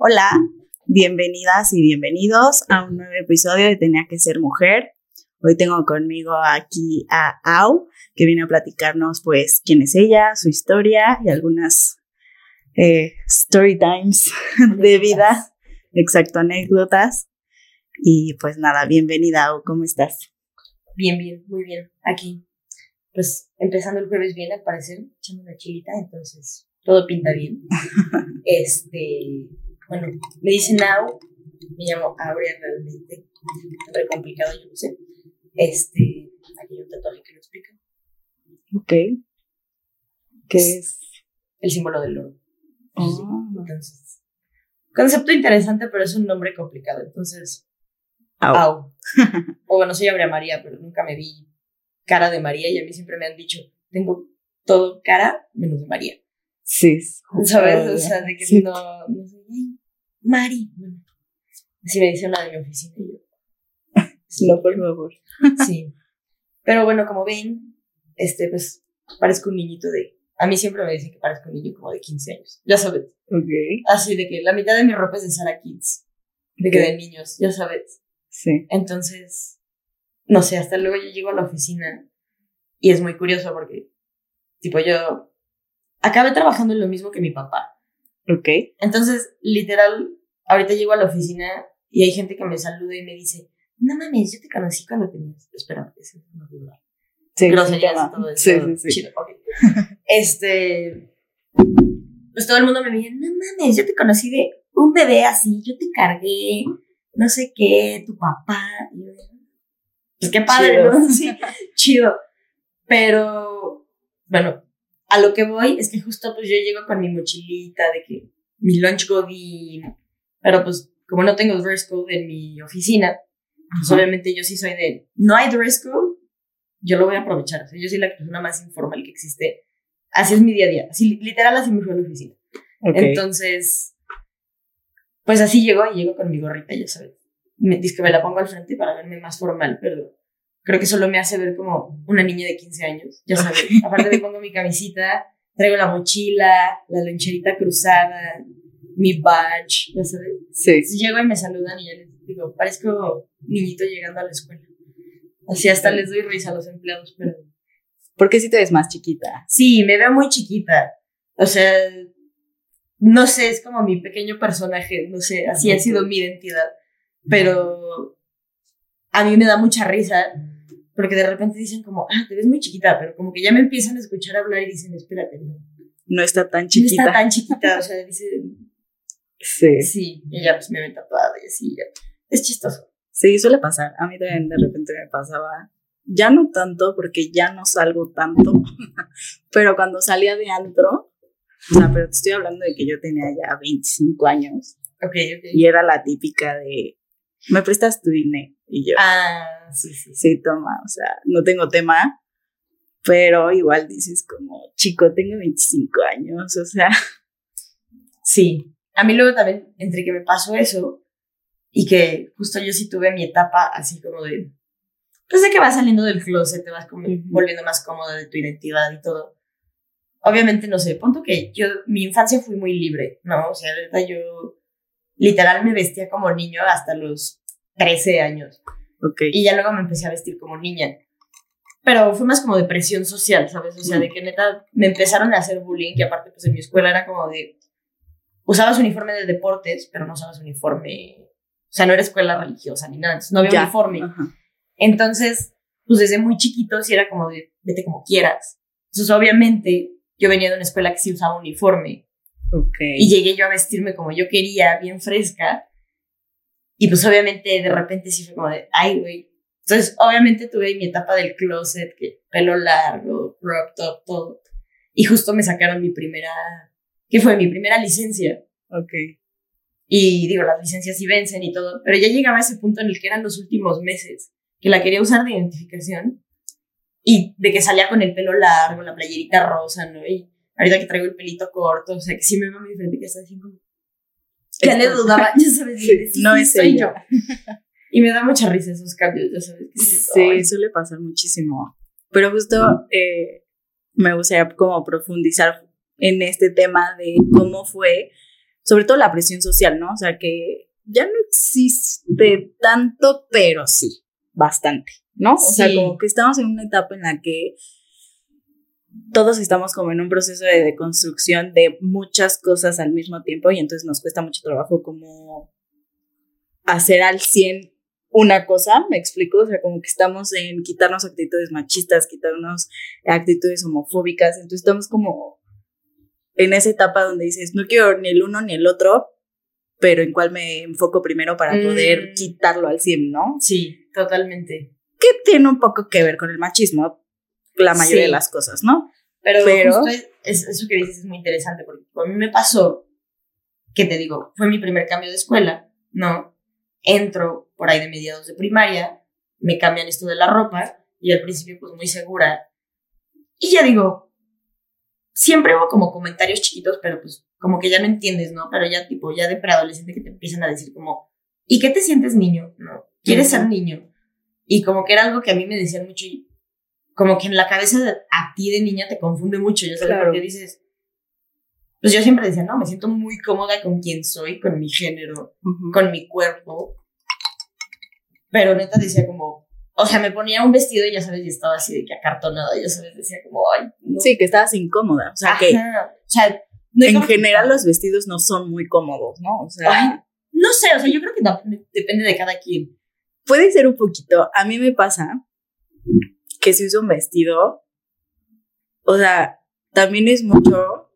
Hola, bienvenidas y bienvenidos a un nuevo episodio de Tenía que ser mujer. Hoy tengo conmigo aquí a Au, que viene a platicarnos pues quién es ella, su historia y algunas eh, story times de vida, exacto, anécdotas. Y pues nada, bienvenida Au, ¿cómo estás? Bien, bien, muy bien. Aquí, pues empezando el jueves bien, al parecer, echando una chilita, entonces todo pinta bien. este, bueno, me dicen Au, me llamo Aurea realmente, muy complicado, yo no sé. Este, aquí hay un tatuaje que lo explica. Ok. ¿Qué es? El símbolo del oro. Oh. Entonces, concepto interesante, pero es un nombre complicado. Entonces, Au. Au. o bueno, soy Aurea María, pero nunca me vi cara de María y a mí siempre me han dicho, tengo todo cara menos de María. Sí. ¿Sabes? O sea, de que Sí. no, no sé, "Ay, Mari. Bueno, así me dice una de mi oficina y yo, No, por favor. sí. Pero bueno, como ven, este, pues, parezco un niñito de, a mí siempre me dicen que parezco un niño como de 15 años, ya sabes. Ok. Así de que la mitad de mi ropa es de Sara Kids, de que de niños, ya sabes. Sí. Entonces, no sé, hasta luego yo llego a la oficina y es muy curioso porque, tipo, yo acabé trabajando en lo mismo que mi papá. Ok. Entonces, literal, ahorita llego a la oficina y hay gente que me saluda y me dice, no mames, yo te conocí cuando tenías, espera, ese es una duda. Sí, Groserías y todo eso. sí, sí, sí. Chido, ok. Este, pues todo el mundo me dice, no mames, yo te conocí de un bebé así, yo te cargué, no sé qué, tu papá. Pues qué padre, Chido. ¿no? Sí, chido. Pero, bueno, a lo que voy es que justo pues yo llego con mi mochilita de que mi lunch godín, pero pues como no tengo dress code en mi oficina, pues obviamente yo sí soy de, no hay dress code, yo lo voy a aprovechar. O sea, yo soy la persona más informal que existe. Así es mi día a día. Así, literal, así me fui a la oficina. Ok. Entonces, pues así llego y llego con mi gorrita, ya sabes. Me, dice que me la pongo al frente para verme más formal, pero creo que solo me hace ver como una niña de 15 años, ya sabes. Aparte me pongo mi camisita, traigo la mochila, la loncherita cruzada, mi badge, ya sabes. Sí. Entonces llego y me saludan y ya les digo, parezco niñito llegando a la escuela. Así hasta les doy risa a los empleados, pero ¿Por qué si te ves más chiquita? sí, me veo muy chiquita. O sea, no sé, es como mi pequeño personaje, no sé, así ha sido mi identidad. Pero a mí me da mucha risa porque de repente dicen como, ah, te ves muy chiquita, pero como que ya me empiezan a escuchar hablar y dicen, espérate, no, No está tan no chiquita. está tan chiquita, o sea, dicen, Sí. sí, y ya pues me ven tatuada y así, ya. Es chistoso. Sí, suele pasar. A mí también de repente me pasaba. Ya no tanto, porque ya no salgo tanto. pero cuando salía de antro, o sea, pero te estoy hablando de que yo tenía ya 25 años Ok, ok. y era la típica de, ¿me prestas tu dinero? Y yo, Ah, sí, sí. sí, toma, o sea, no tengo tema, pero igual dices como, chico, tengo 25 años, o sea, Sí. A mí luego también, entre que me pasó eso y que justo yo sí tuve mi etapa así como de, pues de que vas saliendo del closet, te vas como volviendo más cómoda de tu identidad y todo. Obviamente, no sé, punto que yo, mi infancia fui muy libre, ¿no? O sea, ahorita yo literal me vestía como niño hasta los 13 años. ok. Y ya luego me empecé a vestir como niña. Pero fue más como de presión social, ¿sabes? O sea, de que neta me empezaron a hacer bullying, que aparte pues en mi escuela era como de... Usabas uniforme de deportes, pero no usabas uniforme... O sea, no era escuela religiosa ni nada, entonces no había Ya. uniforme. Ajá. Entonces, pues desde muy chiquito sí era como de, vete como quieras. Entonces, obviamente, yo venía de una escuela que sí usaba uniforme. Ok. Y llegué yo a vestirme como yo quería, bien fresca. Y pues obviamente de repente sí fue como de, ay, güey. Entonces, obviamente tuve mi etapa del closet, que pelo largo, crop top, todo. Y justo me sacaron mi primera, ¿qué fue? Mi primera licencia. ok. Y digo, las licencias sí vencen y todo, pero ya llegaba a ese punto en el que eran los últimos meses, que la quería usar de identificación y de que salía con el pelo largo, la playerita rosa, ¿no? Y ahorita que traigo el pelito corto, o sea, que sí me veo muy diferente, que está así como... Ya le dudaba, ya sabes, Sí, sí, no es soy ella. yo. Y me da mucha risa esos cambios, ya sabes. que Sí, suele pasar muchísimo. Pero justo eh, me gustaría como profundizar en este tema de cómo fue. Sobre todo la presión social, ¿no? O sea, que ya no existe tanto, pero sí, bastante, ¿no? O sea, como que estamos en una etapa en la que todos estamos como en un proceso de deconstrucción de muchas cosas al mismo tiempo y entonces nos cuesta mucho trabajo como hacer al 100 una cosa, me explico, o sea, como que estamos en quitarnos actitudes machistas, quitarnos actitudes homofóbicas, entonces estamos como en esa etapa donde dices, no quiero ni el uno ni el otro, pero en cuál me enfoco primero para poder mm. quitarlo al 100, ¿no? Sí, totalmente. Que tiene un poco que ver con el machismo, la mayoría de las cosas, ¿no? Pero, pero eso que dices es muy interesante, porque a mí me pasó, que te digo, fue mi primer cambio de escuela, ¿no? Entro por ahí de mediados de primaria, me cambian esto de la ropa, y al principio pues muy segura. Y ya digo, siempre hubo como comentarios chiquitos, pero pues como que ya no entiendes, ¿no? Pero ya tipo, ya de preadolescente que te empiezan a decir como, ¿y qué te sientes niño? ¿No? ¿Quieres ser niño? Y como que era algo que a mí me decían mucho y como que en la cabeza de, a ti de niña te confunde mucho, ya sabes, porque dices, pues yo siempre decía, no, me siento muy cómoda con quien soy, con mi género, con mi cuerpo. Pero neta decía como, o sea, me ponía un vestido y ya sabes, y estaba así de que acartonada, ya sabes, decía como, ay, no. Sí, que estabas incómoda, o sea, que... O sea, en general los vestidos no son muy cómodos, ¿no? O sea... no sé, o sea, yo creo que depende de cada quien. Puede ser un poquito, a mí me pasa que si usa un vestido, o sea, también es mucho,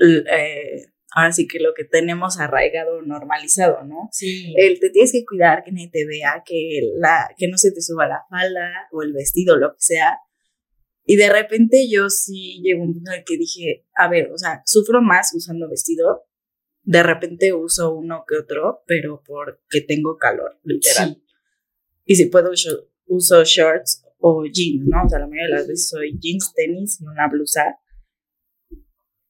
eh, ahora sí que lo que tenemos arraigado, normalizado, ¿no? Sí. El te tienes que cuidar, que nadie te vea, que, la, que no se te suba la falda o el vestido, lo que sea. Y de repente yo sí llego a un punto en el que dije, a ver, o sea, sufro más usando vestido. De repente uso uno que otro, pero porque tengo calor, literal. Y si puedo, uso, uso shorts o jeans, ¿no? O sea, la mayoría de las veces soy jeans, tenis y una blusa.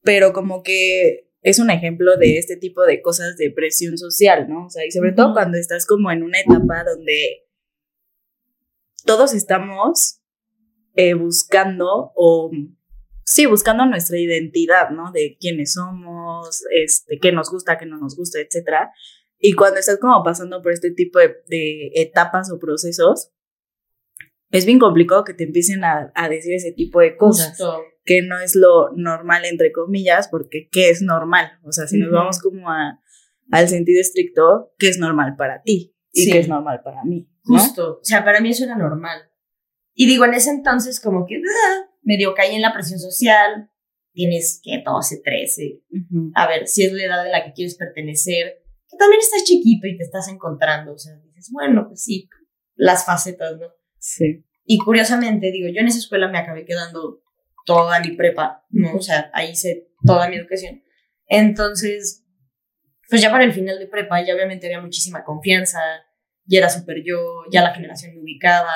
Pero como que es un ejemplo de este tipo de cosas de presión social, ¿no? O sea, y sobre todo cuando estás como en una etapa donde todos estamos eh, buscando o sí, buscando nuestra identidad, ¿no? De quiénes somos, este, qué nos gusta, qué no nos gusta, etcétera. Y cuando estás como pasando por este tipo de, de etapas o procesos, es bien complicado que te empiecen a, decir ese tipo de cosas. Que no es lo normal, entre comillas, porque ¿qué es normal? O sea, si nos vamos como a, al sentido estricto, ¿qué es normal para ti? Y qué es normal para mí. Justo. O sea, para mí eso era normal. Y digo, en ese entonces, como que ah, medio caí en la presión social. Tienes que 12, 13. A ver, si es la edad en la que quieres pertenecer, que también estás chiquito y te estás encontrando. O sea, dices, bueno, pues sí, las facetas, ¿no? Sí. Y curiosamente, digo, yo en esa escuela me acabé quedando toda mi prepa, ¿no? O sea, ahí hice toda mi educación. Entonces, pues ya para el final de prepa ya obviamente había muchísima confianza, ya era súper yo, ya la generación me ubicaba,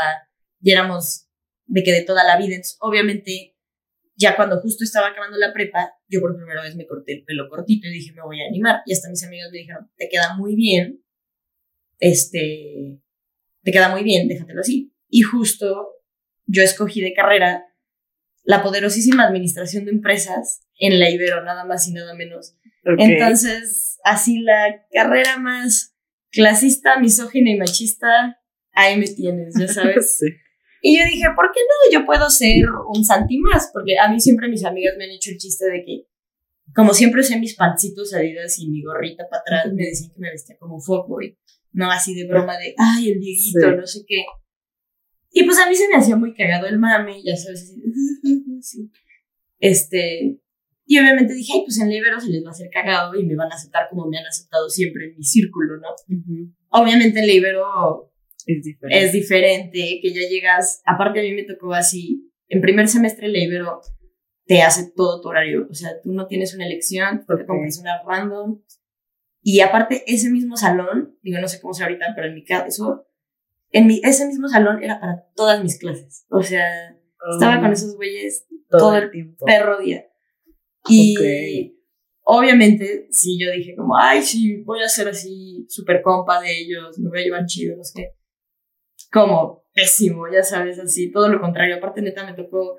ya éramos de que de toda la vida. Entonces, obviamente, ya cuando justo estaba acabando la prepa, yo por primera vez me corté el pelo cortito y dije, me voy a animar. Y hasta mis amigos me dijeron, te queda muy bien, este, te queda muy bien, déjatelo así. Y justo yo escogí de carrera la poderosísima administración de empresas en la Ibero, nada más y nada menos. Entonces, así la carrera más clasista, misógina y machista, ahí me tienes, ya sabes. Y yo dije, ¿por qué no? Yo puedo ser un Santi más, porque a mí siempre mis amigas me han hecho el chiste de que, como siempre usé mis pancitos adidas y mi gorrita para atrás, me decían que me vestía como fuckboy, no así de broma de, ay, el Dieguito, no sé qué. Y pues a mí se me hacía muy cagado el mame, ya sabes, así, Este, y obviamente dije, ay, pues en Libero se les va a hacer cagado y me van a aceptar como me han aceptado siempre en mi círculo, ¿no? Obviamente en Libero es diferente. es diferente, que ya llegas, aparte a mí me tocó así, en primer semestre Libero te hace todo tu horario, o sea, tú no tienes una elección, porque okay. una random. Y aparte, ese mismo salón, digo, no sé cómo sea ahorita, pero en mi caso, en mi, ese mismo salón era para todas mis clases. O sea, estaba con oh. esos güeyes todo, el tiempo. perro día. Y obviamente, sí, yo dije como, ay, sí, voy a ser así súper compa de ellos, me voy a llevar chido, no sé Como pésimo, ya sabes, así, todo lo contrario. Aparte, neta, me tocó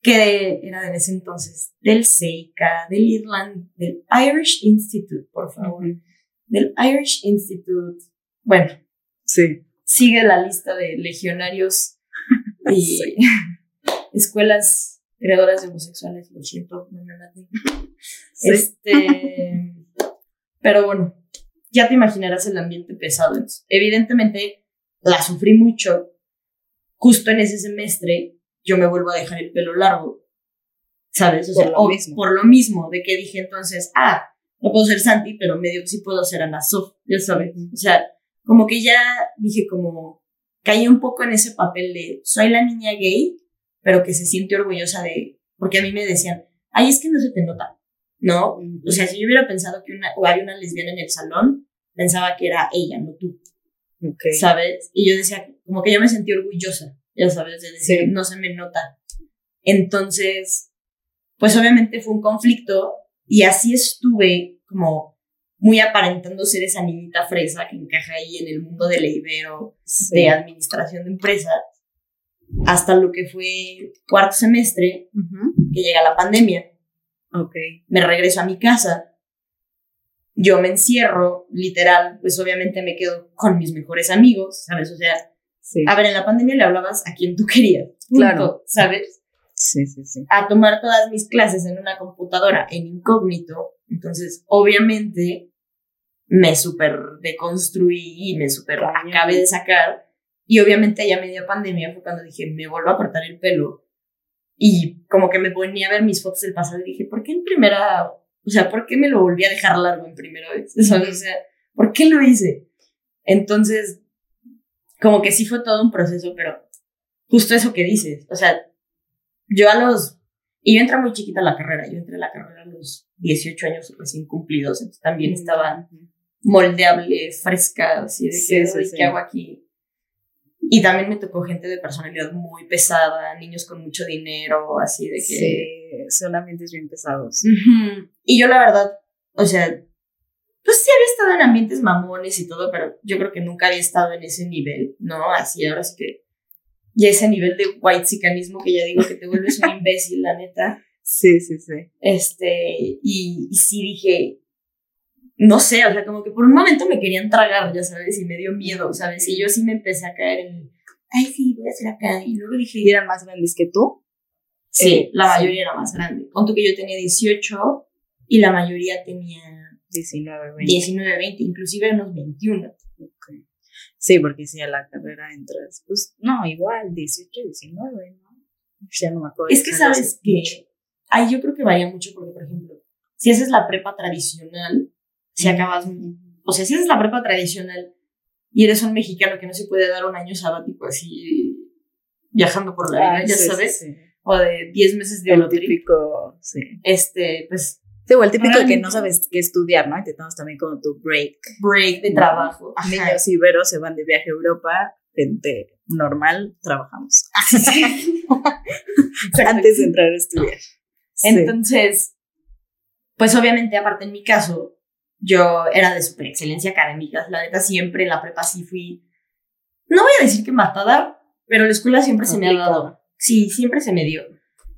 que era de ese entonces del SEICA, del Irland, del Irish Institute, por favor, del Irish Institute. Bueno, sí. Sigue la lista de legionarios y escuelas creadoras de homosexuales, lo siento, no me maten. Este, pero bueno, ya te imaginarás el ambiente pesado. evidentemente, la sufrí mucho. Justo en ese semestre, yo me vuelvo a dejar el pelo largo. ¿Sabes? O Por sea, lo mismo. por lo mismo, de que dije entonces, ah, no puedo ser Santi, pero medio sí puedo ser Ana Sof, ya sabes. O sea, como que ya dije como, caí un poco en ese papel de, soy la niña gay, pero que se siente orgullosa de, porque a mí me decían, ay, es que no se te nota, ¿no? O sea, si yo hubiera pensado que una, o había una lesbiana en el salón, pensaba que era ella, no tú, Ok. ¿sabes? Y yo decía, como que yo me sentí orgullosa, ya sabes, de decir, Sí. no se me nota. Entonces, pues obviamente fue un conflicto y así estuve como muy aparentando ser esa niñita fresa que encaja ahí en el mundo del ibero, Sí. de administración de empresas, hasta lo que fue cuarto semestre, Ujú. que llega la pandemia Ok. me regreso a mi casa, yo me encierro, literal, pues obviamente me quedo con mis mejores amigos, ¿sabes? O sea, Sí. a ver, en la pandemia le hablabas a quien tú querías, punto, Claro. ¿sabes? Sí, sí, sí. A tomar todas mis clases en una computadora en incógnito, entonces obviamente me súper deconstruí y me súper Cañón. acabé de sacar. Y obviamente ya media pandemia fue cuando dije, me vuelvo a cortar el pelo. Y como que me ponía a ver mis fotos del pasado y dije, ¿por qué en primera, o sea, por qué me lo volví a dejar largo en primera vez? ¿Sabes? O sea, ¿por qué lo hice? Entonces, como que sí fue todo un proceso, pero justo eso que dices, o sea, yo a los, y yo entré muy chiquita a la carrera, yo entré a la carrera a los 18 años recién cumplidos, entonces también estaba. Moldeable, fresca, así de Sí, que, sí, "Oye, sí. ¿qué hago aquí? Y también me tocó gente de personalidad muy pesada, niños con mucho dinero, así de que... Sí, son ambientes bien pesados. Y yo la verdad, o sea, pues sí había estado en ambientes mamones y todo, pero yo creo que nunca había estado en ese nivel, ¿no? Así, ahora sí que... Y ese nivel de white que ya digo que te vuelves un imbécil, la neta. Sí, sí, sí. Este, y, y sí dije, no sé, o sea, como que por un momento me querían tragar, ya sabes, y me dio miedo, ¿sabes? Y yo sí me empecé a caer en, ay, sí, voy a hacer acá. Y luego dije, ¿Y eran más grandes que tú? sí, Eh, la sí. mayoría era más grande. Punto que yo tenía 18 y la mayoría tenía 19, 20. 19, 20, inclusive unos 21. Ok. Sí, porque si a la carrera entras, pues no, igual, 18, 19, ¿no? Ya no me acuerdo. Es que sabes que, ay, yo creo que varía mucho porque, por ejemplo, si haces la prepa tradicional, si acabas o sea, si eres la prepa tradicional y eres un mexicano que no se puede dar un año sabático así viajando por la vida, ya sí, sí, sabes, sí. o de 10 meses de Eurotrip, típico, sí. este, pues, Sí, o el típico de que Realmente- no sabes qué estudiar, ¿no? Y te tomas también como tu break. break de trabajo. Ajá. Niños iberos se van de viaje a Europa, gente normal, trabajamos. Antes de entrar a estudiar. Sí. Entonces, pues obviamente, aparte en mi caso, yo era de super excelencia académica. La neta, siempre en la prepa sí fui, no voy a decir que matada, pero la escuela siempre se me ha dado. Sí, siempre se me dio.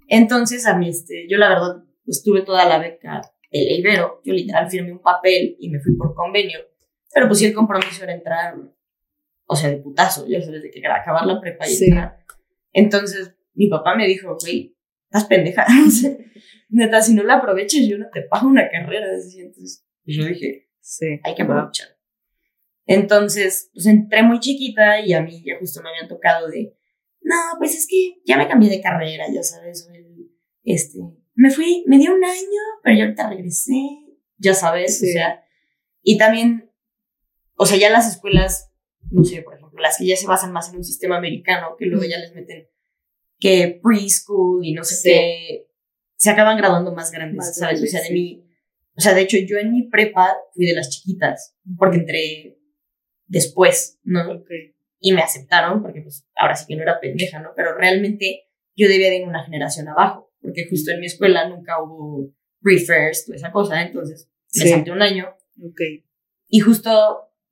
Entonces, a mí, este, yo la verdad, pues tuve toda la beca del Ibero. Yo literal firmé un papel y me fui por convenio. Pero pues sí, el compromiso era entrar, o sea, de putazo, ya sabes, de que era acabar la prepa y Sí. entrar. Entonces, mi papá me dijo, güey, estás pendeja. Neta, si no la aprovechas, yo no te pago una carrera. Entonces, pues yo dije, Sí. hay que aprovechar. Entonces, pues entré muy chiquita y a mí ya justo me habían tocado de, no, pues es que ya me cambié de carrera, ya sabes, el, este, me fui, me dio un año, pero yo ahorita regresé, ya sabes, Sí. o sea, y también, o sea, ya las escuelas, no sé, por ejemplo, las que ya se basan más en un sistema americano, que luego ya les meten que preschool y no sé Sí. qué, se acaban graduando más grandes, Más ¿sabes? o sea, de sí. mi, o sea, de hecho, yo en mi prepa fui de las chiquitas, porque entré después, ¿no? Ok. Y me aceptaron, porque pues ahora sí que no era pendeja, ¿no? Pero realmente yo debía de ir una generación abajo, porque justo en mi escuela nunca hubo pre-first o esa cosa, entonces me Sí. salté un año Ok. y justo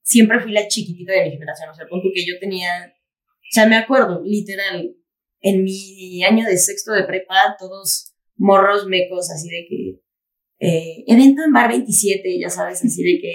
siempre fui la chiquitita de mi generación, o sea, punto que yo tenía, o sea, me acuerdo, literal, en mi año de sexto de prepa, todos morros mecos, así de que eh, evento en bar 27, ya sabes, así de que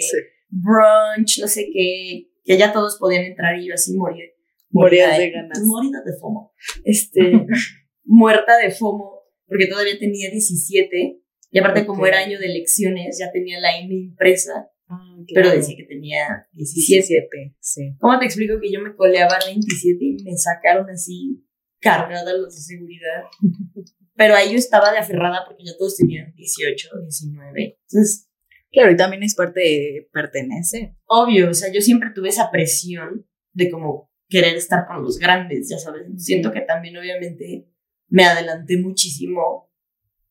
brunch, no sé qué, que ya todos podían entrar y yo así morir. Moría de ganas. Morida de FOMO. Este, muerta de FOMO, porque todavía tenía 17, y aparte como era año de elecciones, ya tenía la INE impresa. Ah, pero decía que tenía 17. sí. ¿Cómo te explico que yo me coleaba a 27 y me sacaron así cargada los de seguridad? pero ahí yo estaba de aferrada porque ya todos tenían 18, 19. Entonces, claro, y también es parte de pertenecer. Obvio, o sea, yo siempre tuve esa presión de como querer estar con los grandes, ya sabes. Siento que también obviamente me adelanté muchísimo.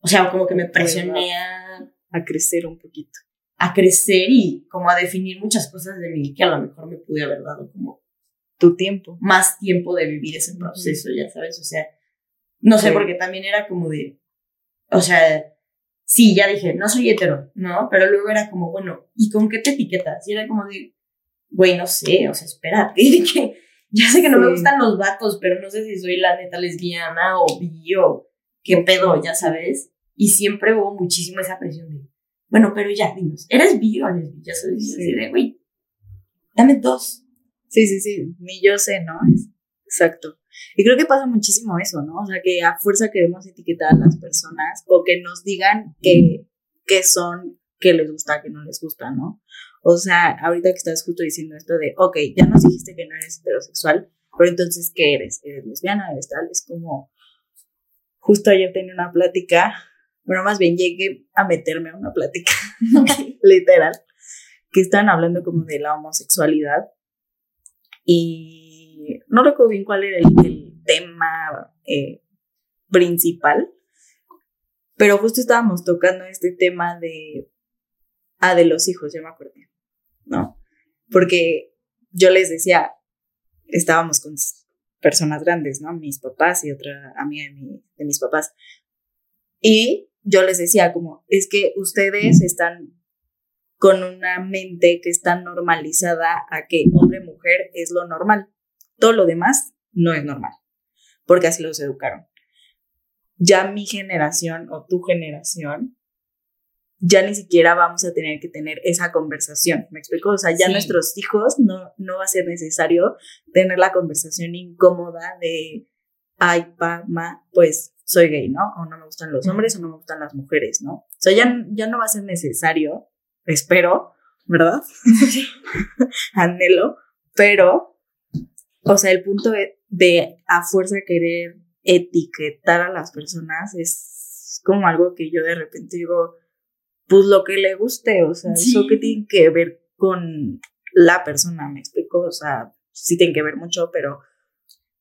O sea, como que me presioné a... A crecer un poquito. A crecer y como a definir muchas cosas de mí que a lo mejor me pude haber dado como... Tu tiempo. Más tiempo de vivir ese proceso, ya sabes. O sea, no sé, porque también era como de, o sea, sí, ya dije, no soy hetero, ¿no? Pero luego era como, bueno, ¿y con qué te etiquetas? Y era como de, güey, no sé, o sea, espérate, que ya sé que no me gustan los vatos, pero no sé si soy la neta lesbiana o bi o qué pedo, ya sabes. Y siempre hubo muchísimo esa presión de, bueno, pero ya, dinos, ¿eres bi o lesbi? Ya sabes, sí. de, güey, dame dos. Sí, sí, sí, ni yo sé, ¿no? Exacto. Y creo que pasa muchísimo eso, ¿no? O sea, que a fuerza queremos etiquetar a las personas o que nos digan que, que son, que les gusta, que no les gusta, ¿no? O sea, ahorita que estás justo diciendo esto de, ok, ya nos dijiste que no eres heterosexual, pero entonces, ¿qué eres? ¿Eres lesbiana? ¿Eres tal? Es como, justo ayer tenía una plática, bueno, más bien llegué a meterme a una plática, literal, que estaban hablando como de la homosexualidad y no recuerdo bien cuál era el, tema eh, principal, pero justo estábamos tocando este tema de, ah, de los hijos, ya me acordé, ¿no? Porque yo les decía, estábamos con personas grandes, ¿no? Mis papás y otra amiga de, de mis papás. Y yo les decía como, es que ustedes están con una mente que está normalizada a que hombre-mujer es lo normal. Todo lo demás no es normal, porque así los educaron. Ya mi generación o tu generación, ya ni siquiera vamos a tener que tener esa conversación. ¿Me explico? O sea, ya nuestros hijos no, no va a ser necesario tener la conversación incómoda de, ay, pa, ma, pues soy gay, ¿no? O no me gustan los hombres o no me gustan las mujeres, ¿no? O sea, ya, ya no va a ser necesario, espero, ¿verdad? Anhelo, pero o sea, el punto de, a fuerza querer etiquetar a las personas es como algo que yo de repente digo, pues lo que le guste, o sea, eso que tiene que ver con la persona, me explico, o sea, sí tiene que ver mucho, pero,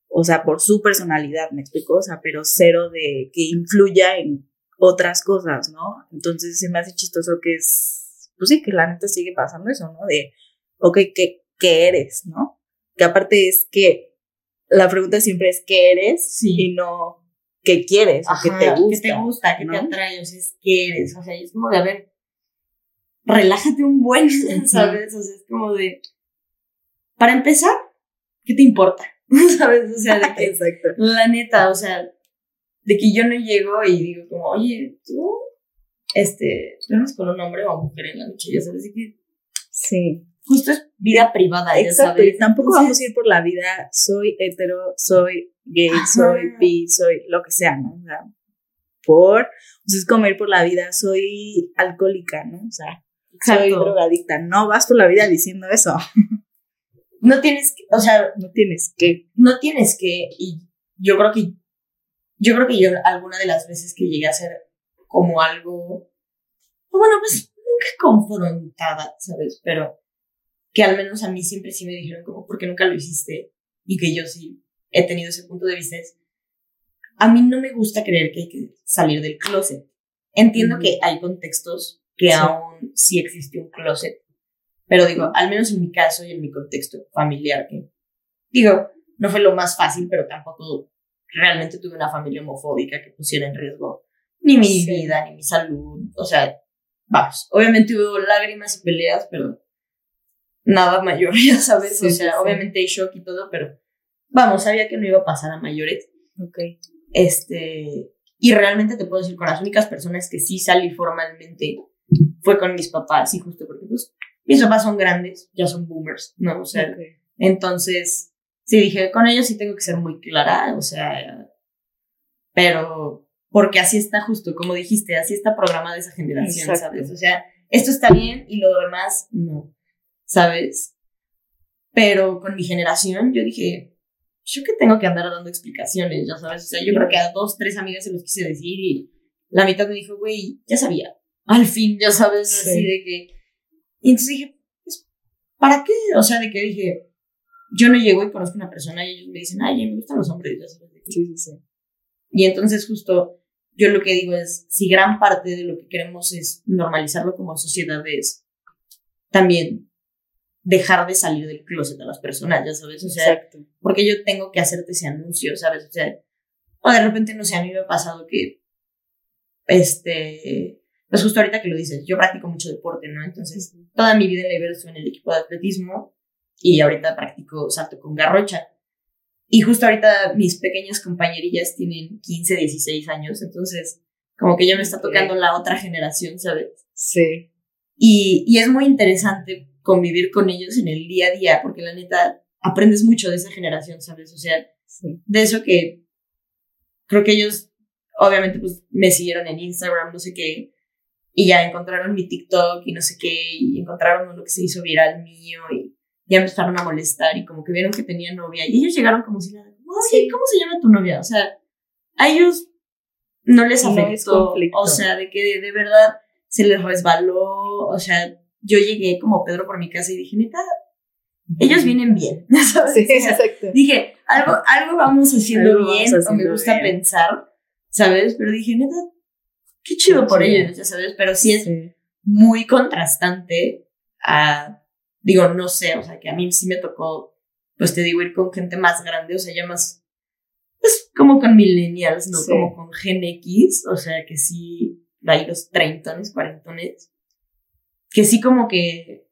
o sea, por su personalidad, me explico, o sea, pero cero de que influya en otras cosas, ¿no? Entonces se me hace chistoso que es, pues sí, que la neta sigue pasando eso, ¿no? De, ok, ¿qué, qué eres, no? Que aparte es que la pregunta siempre es qué eres y no qué quieres o qué te gusta. ¿Qué te gusta? ¿Qué te atrae? O sea, es qué eres. O sea, es como de, a ver, relájate un buen, ¿sabes? O sea, es como de, para empezar, ¿qué te importa? ¿Sabes? O sea, de que, Exacto. la neta, o sea, de que yo no llego y digo como, oye, tú, este, duermes con un hombre o mujer en la noche, ya sabes, de que... Sí justo es vida privada. Exacto, y tampoco vamos a ir por la vida, soy hetero, soy gay, soy bi, soy lo que sea, ¿no? O sea, por, o sea, es como ir por la vida, soy alcohólica, ¿no? O sea, soy drogadicta, no vas por la vida diciendo eso. No tienes que, o sea, no tienes que. No tienes que, y yo creo que, yo creo que yo alguna de las veces que llegué a ser como algo, bueno, pues nunca confrontada, ¿sabes? Pero que al menos a mí siempre sí me dijeron como, ¿por qué nunca lo hiciste? Y que yo sí he tenido ese punto de vista. Es, a mí no me gusta creer que hay que salir del closet. Entiendo que hay contextos que aún sí existe un closet, pero digo, al menos en mi caso y en mi contexto familiar, que digo, no fue lo más fácil, pero tampoco realmente tuve una familia homofóbica que pusiera en riesgo ni mi vida, ni mi salud. O sea, vamos, obviamente hubo lágrimas y peleas, pero nada mayor, ya sabes, o sea, obviamente hay shock y todo, pero vamos, sabía que no iba a pasar a mayores. Ok. Este, y realmente te puedo decir, con las únicas personas que sí salí formalmente fue con mis papás, y justo porque pues, mis papás son grandes, ya son boomers, ¿no? O sea, entonces, sí dije, con ellos sí tengo que ser muy clara, o sea, pero porque así está justo, como dijiste, así está programada esa generación, Exacto. ¿sabes? O sea, esto está bien y lo demás no, ¿sabes? Pero con mi generación yo dije, yo que tengo que andar dando explicaciones, ya sabes, o sea, yo creo que a dos, tres amigas se los quise decir y la mitad me dijo, güey, ya sabía, al fin, ya sabes, Sí. así de que... Y entonces dije, pues, ¿para qué? O sea, de que dije, yo no llego y conozco a una persona y ellos me dicen, ay, me gustan los hombres, ya sabes. de Sí, sí, sí. Y entonces justo yo lo que digo es, si gran parte de lo que queremos es normalizarlo como sociedad es también dejar de salir del closet a las personas, ya sabes, o sea, Exacto. porque yo tengo que hacerte ese anuncio, ¿sabes? O sea, o de repente, no sé, a mí me ha pasado que, este, pues justo ahorita que lo dices, yo practico mucho deporte, ¿no? Entonces, toda mi vida en la Ibero estuve en el equipo de atletismo y ahorita practico salto con garrocha. Y justo ahorita mis pequeñas compañerillas tienen 15, 16 años, entonces como que ya me está tocando la otra generación, ¿sabes? Sí. Y, y es muy interesante convivir con ellos en el día a día, porque la neta aprendes mucho de esa generación, ¿sabes? O sea, Sí. de eso que creo que ellos obviamente pues me siguieron en Instagram, no sé qué, y ya encontraron mi TikTok y no sé qué, y encontraron uno que se hizo viral mío y ya me empezaron a molestar y como que vieron que tenía novia y ellos llegaron como si nada, oye. ¿cómo se llama tu novia? O sea, a ellos no les afectó, o sea, de que de, de verdad se les resbaló, o sea, yo llegué como Pedro por mi casa y dije, neta, ellos vienen bien, ¿sabes? Sí, O sea, exacto. dije, algo, algo vamos haciendo Algo vamos bien, o me gusta bien. pensar, ¿sabes? Pero dije, neta, qué chido por ellos, ya sabes, pero sí es muy contrastante a, digo, no sé, o sea, que a mí sí me tocó, pues te digo, ir con gente más grande, o sea, ya más, pues como con millennials, no como con Gen X, o sea, que sí, hay los treintones, cuarentones, que sí como que,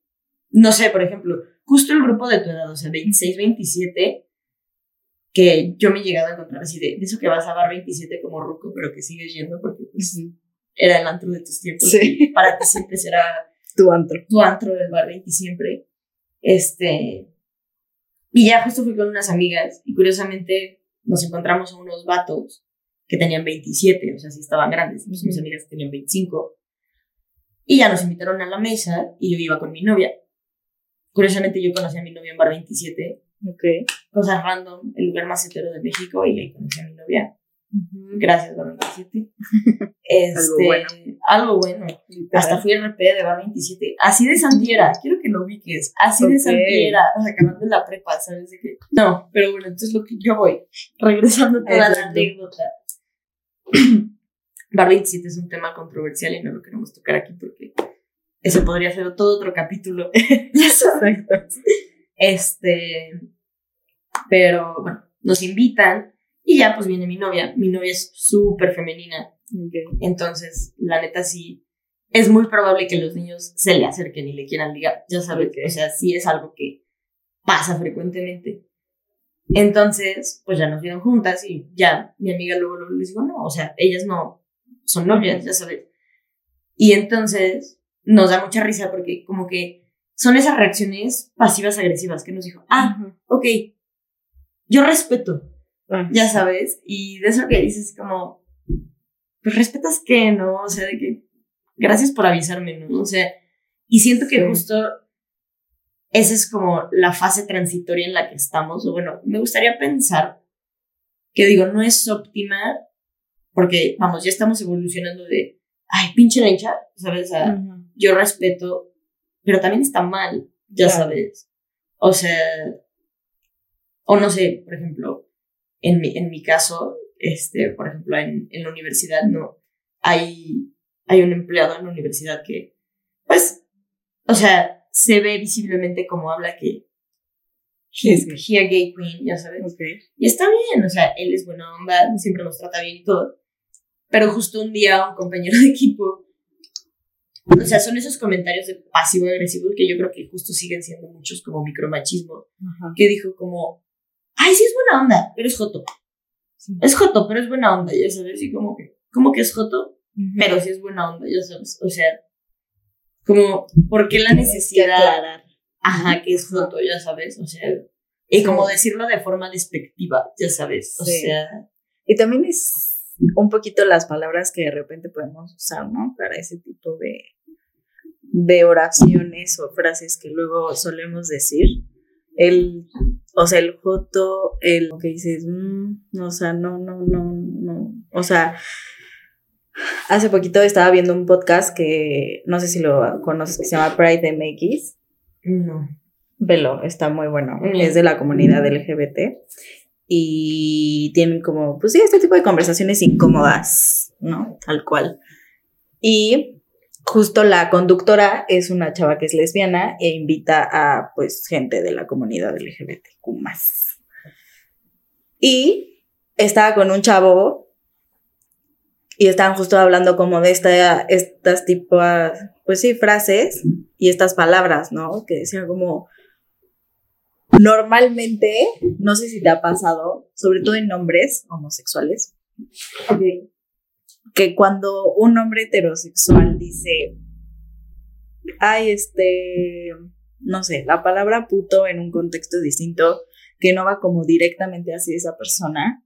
no sé, por ejemplo, justo el grupo de tu edad, o sea, 26, 27, que yo me he llegado a encontrar así de, de eso que vas a bar 27 como ruco, pero que sigues yendo porque pues, era el antro de tus tiempos Sí. y para ti siempre será Tu antro. tu antro del bar 20 siempre. Este, y ya justo fui con unas amigas y curiosamente nos encontramos a unos vatos que tenían 27, o sea, sí estaban grandes, pues, mis amigas tenían 25. Y ya nos invitaron a la mesa y yo iba con mi novia. Curiosamente yo conocí a mi novia en bar 27, Ok. cosas random, el lugar más hetero de México y ahí conocí a mi novia. Gracias, bar 27. Este, bueno. Algo bueno. Hasta fui RP de Bar 27. Así de Santiera. Quiero que lo ubiques. Así de. Santiera. O sea, acabando la prepa, ¿sabes de qué? No, pero bueno, entonces lo que yo voy. Regresando a toda la anécdota. Bar 27 es un tema controversial y no lo queremos tocar aquí porque ese podría ser todo otro capítulo. Exacto. Este. Pero bueno, nos invitan y ya pues viene mi novia. Mi novia es súper femenina. Entonces, la neta sí, es muy probable que los niños se le acerquen y le quieran ligar. Ya sabes, Ok. o sea, sí es algo que pasa frecuentemente. Entonces, pues ya nos vieron juntas y ya mi amiga luego, luego les digo, no, o sea, ellas no son novias, ya sabes. Y entonces nos da mucha risa porque como que son esas reacciones pasivas agresivas que nos dijo, ah, ok, yo respeto, Ah, ya sabes, y de eso que dices como, pues respetas que, ¿no? O sea, de que gracias por avisarme, ¿no? O sea, y siento que Sí. justo esa es como la fase transitoria en la que estamos, o bueno, me gustaría pensar que digo, no es óptima, porque vamos, ya estamos evolucionando de, ay, pinche lencha, ¿sabes? O sea, yo respeto, pero también está mal, ya Claro. sabes. O sea, o no sé, por ejemplo, en mi, en mi caso, este, por ejemplo, en, en la universidad, no, hay, hay un empleado en la universidad que, pues, o sea, se ve visiblemente como habla que he's sí. he a gay queen, ya sabes. Ok. Y está bien, o sea, él es buena onda, siempre nos trata bien y todo. Pero justo un día un compañero de equipo, o sea, son esos comentarios de pasivo-agresivo que yo creo que justo siguen siendo muchos como micromachismo, Ajá. que dijo como, ay, sí es buena onda, pero es joto. Es joto, pero es buena onda, ya sabes, y como que, como que es joto, pero sí es buena onda, ya sabes, o sea, como, ¿por qué la necesidad? Ajá, que es joto, ya sabes, o sea, y como decirlo de forma despectiva, ya sabes, o sea. Y también es un poquito las palabras que de repente podemos usar, ¿no? Para ese tipo de, de oraciones o frases que luego solemos decir. El, o sea, el joto, el que dices, mm, o sea, no, no, no, no, o sea, hace poquito estaba viendo un podcast que no sé si lo conoces, que se llama Pride MX. No. Velo, está muy bueno. Es de la comunidad LGBT y tienen como, pues sí, este tipo de conversaciones incómodas, ¿no? Tal cual. Y justo la conductora es una chava que es lesbiana e invita a, pues, gente de la comunidad LGBTQ más. Y estaba con un chavo y estaban justo hablando como de esta, estas tipo, pues sí, frases y estas palabras, ¿no? Que decían como, Normalmente, no sé si te ha pasado, sobre todo en hombres homosexuales, que cuando un hombre heterosexual dice, ay, este, no sé, la palabra puto en un contexto distinto, que no va como directamente hacia esa persona.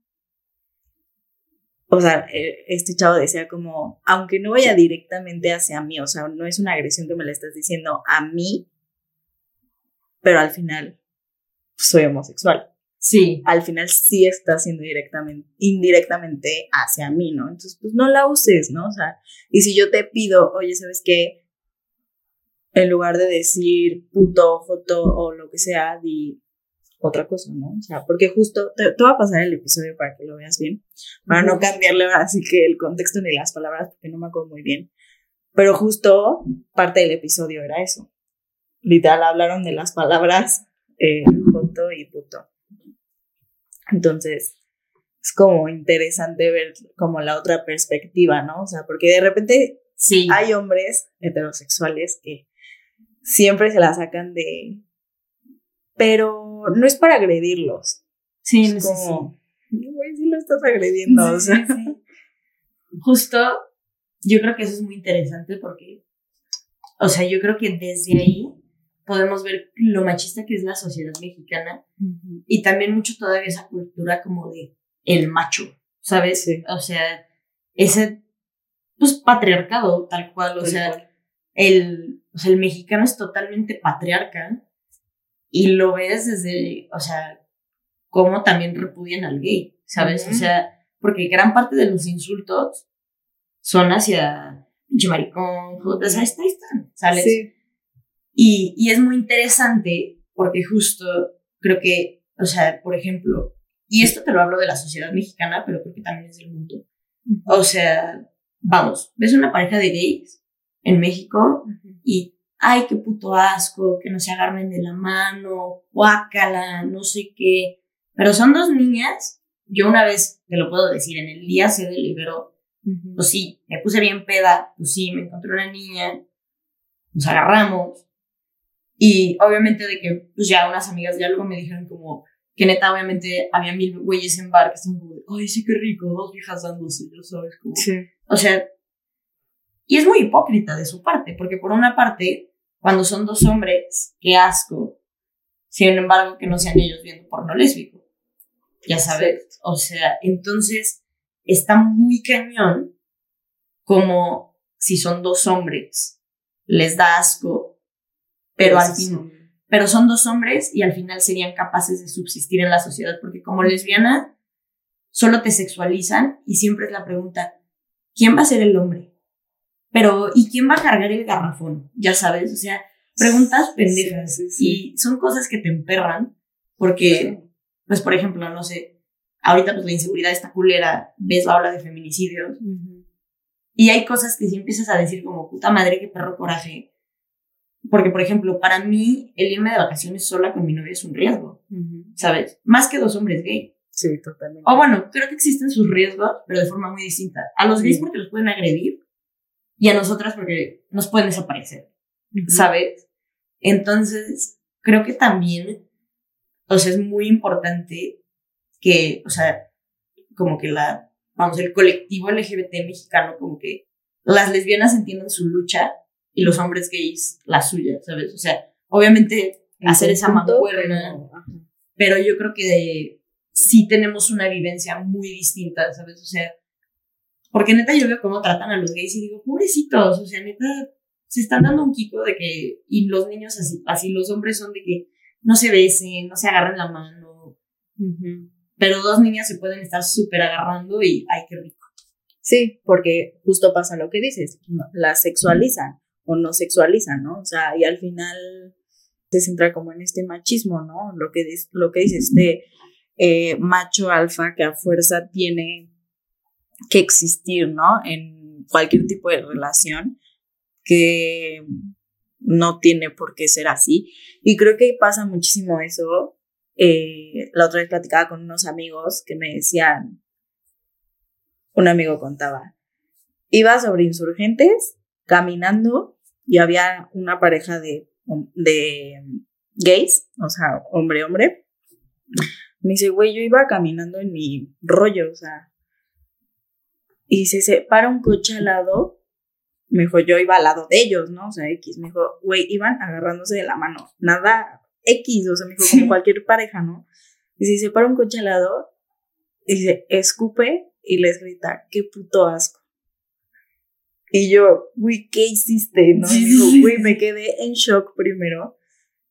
O sea, e, este chavo decía como, aunque no vaya directamente hacia mí, o sea, no es una agresión que me la estás diciendo a mí, pero al final soy homosexual. Sí. Al final sí está siendo directamente, indirectamente hacia mí, ¿no? Entonces, pues no la uses, ¿no? O sea, y si yo te pido, oye, ¿sabes qué? En lugar de decir puto, foto o lo que sea, di otra cosa, ¿no? O sea, porque justo, te, te va a pasar el episodio para que lo veas bien, para no cambiarle así que el contexto ni las palabras, porque no me acuerdo muy bien. Pero justo parte del episodio era eso. Literal, hablaron de las palabras eh, joto y puto. Entonces, es como interesante ver como la otra perspectiva, ¿no? O sea, porque de repente sí. hay hombres heterosexuales que siempre se la sacan de... Pero no es para agredirlos. Sí, es como, güey, sí lo estás agrediendo, o sea. Justo, yo creo que eso es muy interesante porque, o sea, yo creo que desde ahí podemos ver lo machista que es la sociedad mexicana y también mucho todavía esa cultura como de el macho, ¿sabes? O sea, ese pues patriarcado tal cual, o sea, el o sea, el mexicano es totalmente patriarca y lo ves desde, o sea, cómo también repudian al gay, ¿sabes? O sea, porque gran parte de los insultos son hacia pinche maricón, o sea, ahí están, ¿sabes? Sí. Y, y es muy interesante porque justo creo que, o sea, por ejemplo, y esto te lo hablo de la sociedad mexicana, pero creo que también es del mundo. O sea, vamos, ves una pareja de gays en México y, ay, qué puto asco, que no se agarren de la mano, guácala, no sé qué. Pero son dos niñas, yo una vez, te lo puedo decir, en el día se deliberó, pues sí, me puse bien peda, pues sí, me encontré una niña, nos agarramos, y obviamente de que, pues ya unas amigas ya luego me dijeron como que neta, obviamente había mil güeyes en bar que están como, ay, sí, qué rico, dos viejas dándose, ya sabes, como. Sí. O sea, y es muy hipócrita de su parte, porque por una parte, cuando son dos hombres, qué asco, sin embargo, que no sean ellos viendo porno lésbico. Ya sabes, o sea, entonces está muy cañón como si son dos hombres, les da asco pero al fin, pero son dos hombres y al final serían capaces de subsistir en la sociedad, porque como lesbiana solo te sexualizan y siempre es la pregunta, ¿quién va a ser el hombre? Pero, ¿y quién va a cargar el garrafón? Ya sabes, o sea, preguntas pendejas y son cosas que te emperran porque, pues, por ejemplo, no sé, ahorita pues la inseguridad está culera, ves la ola de feminicidios y hay cosas que si empiezas a decir como, puta madre, qué perro coraje, porque, por ejemplo, para mí, el irme de vacaciones sola con mi novia es un riesgo, ¿sabes? Más que dos hombres gay. Sí, totalmente. O bueno, creo que existen sus riesgos, pero de forma muy distinta. A los gays porque los pueden agredir y a nosotras porque nos pueden desaparecer, ¿sabes? Entonces, creo que también, o sea, es muy importante que, o sea, como que la, vamos, el colectivo LGBT mexicano, como que las lesbianas entienden su lucha y los hombres gays la suya, ¿sabes? O sea, obviamente hacer esa mancuerna, pero yo creo que sí tenemos una vivencia muy distinta, ¿sabes? O sea, porque neta yo veo cómo tratan a los gays y digo, pobrecitos, o sea, neta, se están dando un kiko de que, y los niños así, así los hombres son de que no se besen, no se agarren la mano, pero dos niñas se pueden estar súper agarrando y, ay, qué rico. Sí, porque justo pasa lo que dices, la sexualizan o no sexualizan, ¿no? O sea, y al final se centra como en este machismo, ¿no? Lo que, lo que dice este eh, macho alfa que a fuerza tiene que existir, ¿no? En cualquier tipo de relación que no tiene por qué ser así. Y creo que pasa muchísimo eso. Eh, la otra vez platicaba con unos amigos que me decían, un amigo contaba, iba sobre insurgentes caminando y había una pareja de, de gays, o sea, hombre-hombre. Me dice, güey, yo iba caminando en mi rollo, o sea, y se separa un coche al lado, me dijo, yo iba al lado de ellos, ¿no? O sea, X, me dijo, güey, iban agarrándose de la mano, nada X, o sea, me dijo, como cualquier pareja, ¿no? Y se separa un coche al lado, y dice, escupe y les grita, qué puto asco. Y yo, güey, ¿qué hiciste? ¿No? Y digo, güey, me quedé en shock primero.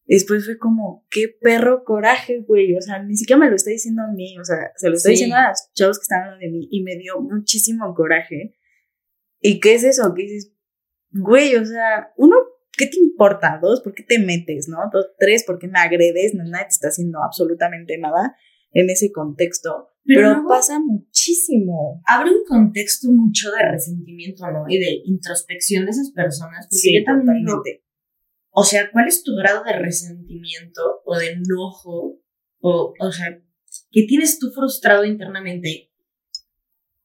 Después fue como, qué perro coraje, güey. O sea, ni siquiera me lo está diciendo a mí. O sea, se lo está diciendo a los chavos que están hablando de mí. Y me dio muchísimo coraje. ¿Y qué es eso? ¿Qué dices? Güey, o sea, uno, ¿qué te importa? Dos, ¿por qué te metes? ¿No? Dos, tres, ¿por qué me agredes? nadie te está haciendo absolutamente nada en ese contexto. Pero, pasa muchísimo. Abre un contexto mucho de resentimiento, ¿no? Y de introspección de esas personas. Porque yo también o sea, ¿cuál es tu grado de resentimiento o de enojo? O, o sea, ¿qué tienes tú frustrado internamente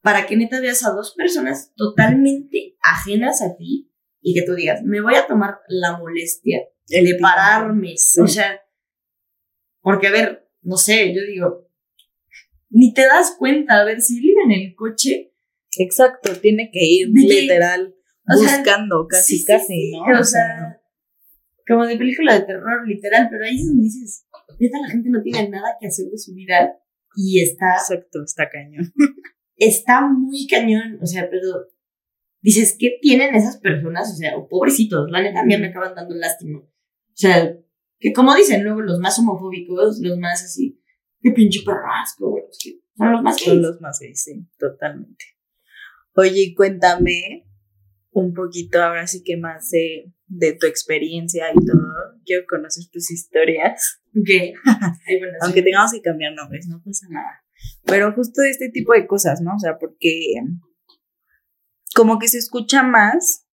para que neta veas a dos personas totalmente ajenas a ti y que tú digas, me voy a tomar la molestia de pararme? O sea, porque a ver, no sé, yo digo, ni te das cuenta, a ver, si vive en el coche. Exacto, tiene que ir literal buscando casi, casi, ¿no? O sea, como de película de terror, literal, pero ahí es donde dices, neta, la gente no tiene nada que hacer de su vida y está... Exacto, está cañón. Está muy cañón, o sea, pero dices, ¿qué tienen esas personas? O sea, o pobrecitos, la neta, a mí me acaban dando lástima. O sea, que como dicen luego los más homofóbicos, los más así, qué pinche perrasco, güey, son los más gays. Son los más gays, sí, totalmente. Oye, cuéntame un poquito ahora sí que más de de tu experiencia y todo. Quiero conocer tus historias. ¿Qué? Aunque tengamos que cambiar nombres, no pasa nada. Pero justo este tipo de cosas, ¿no? O sea, porque como que se escucha más.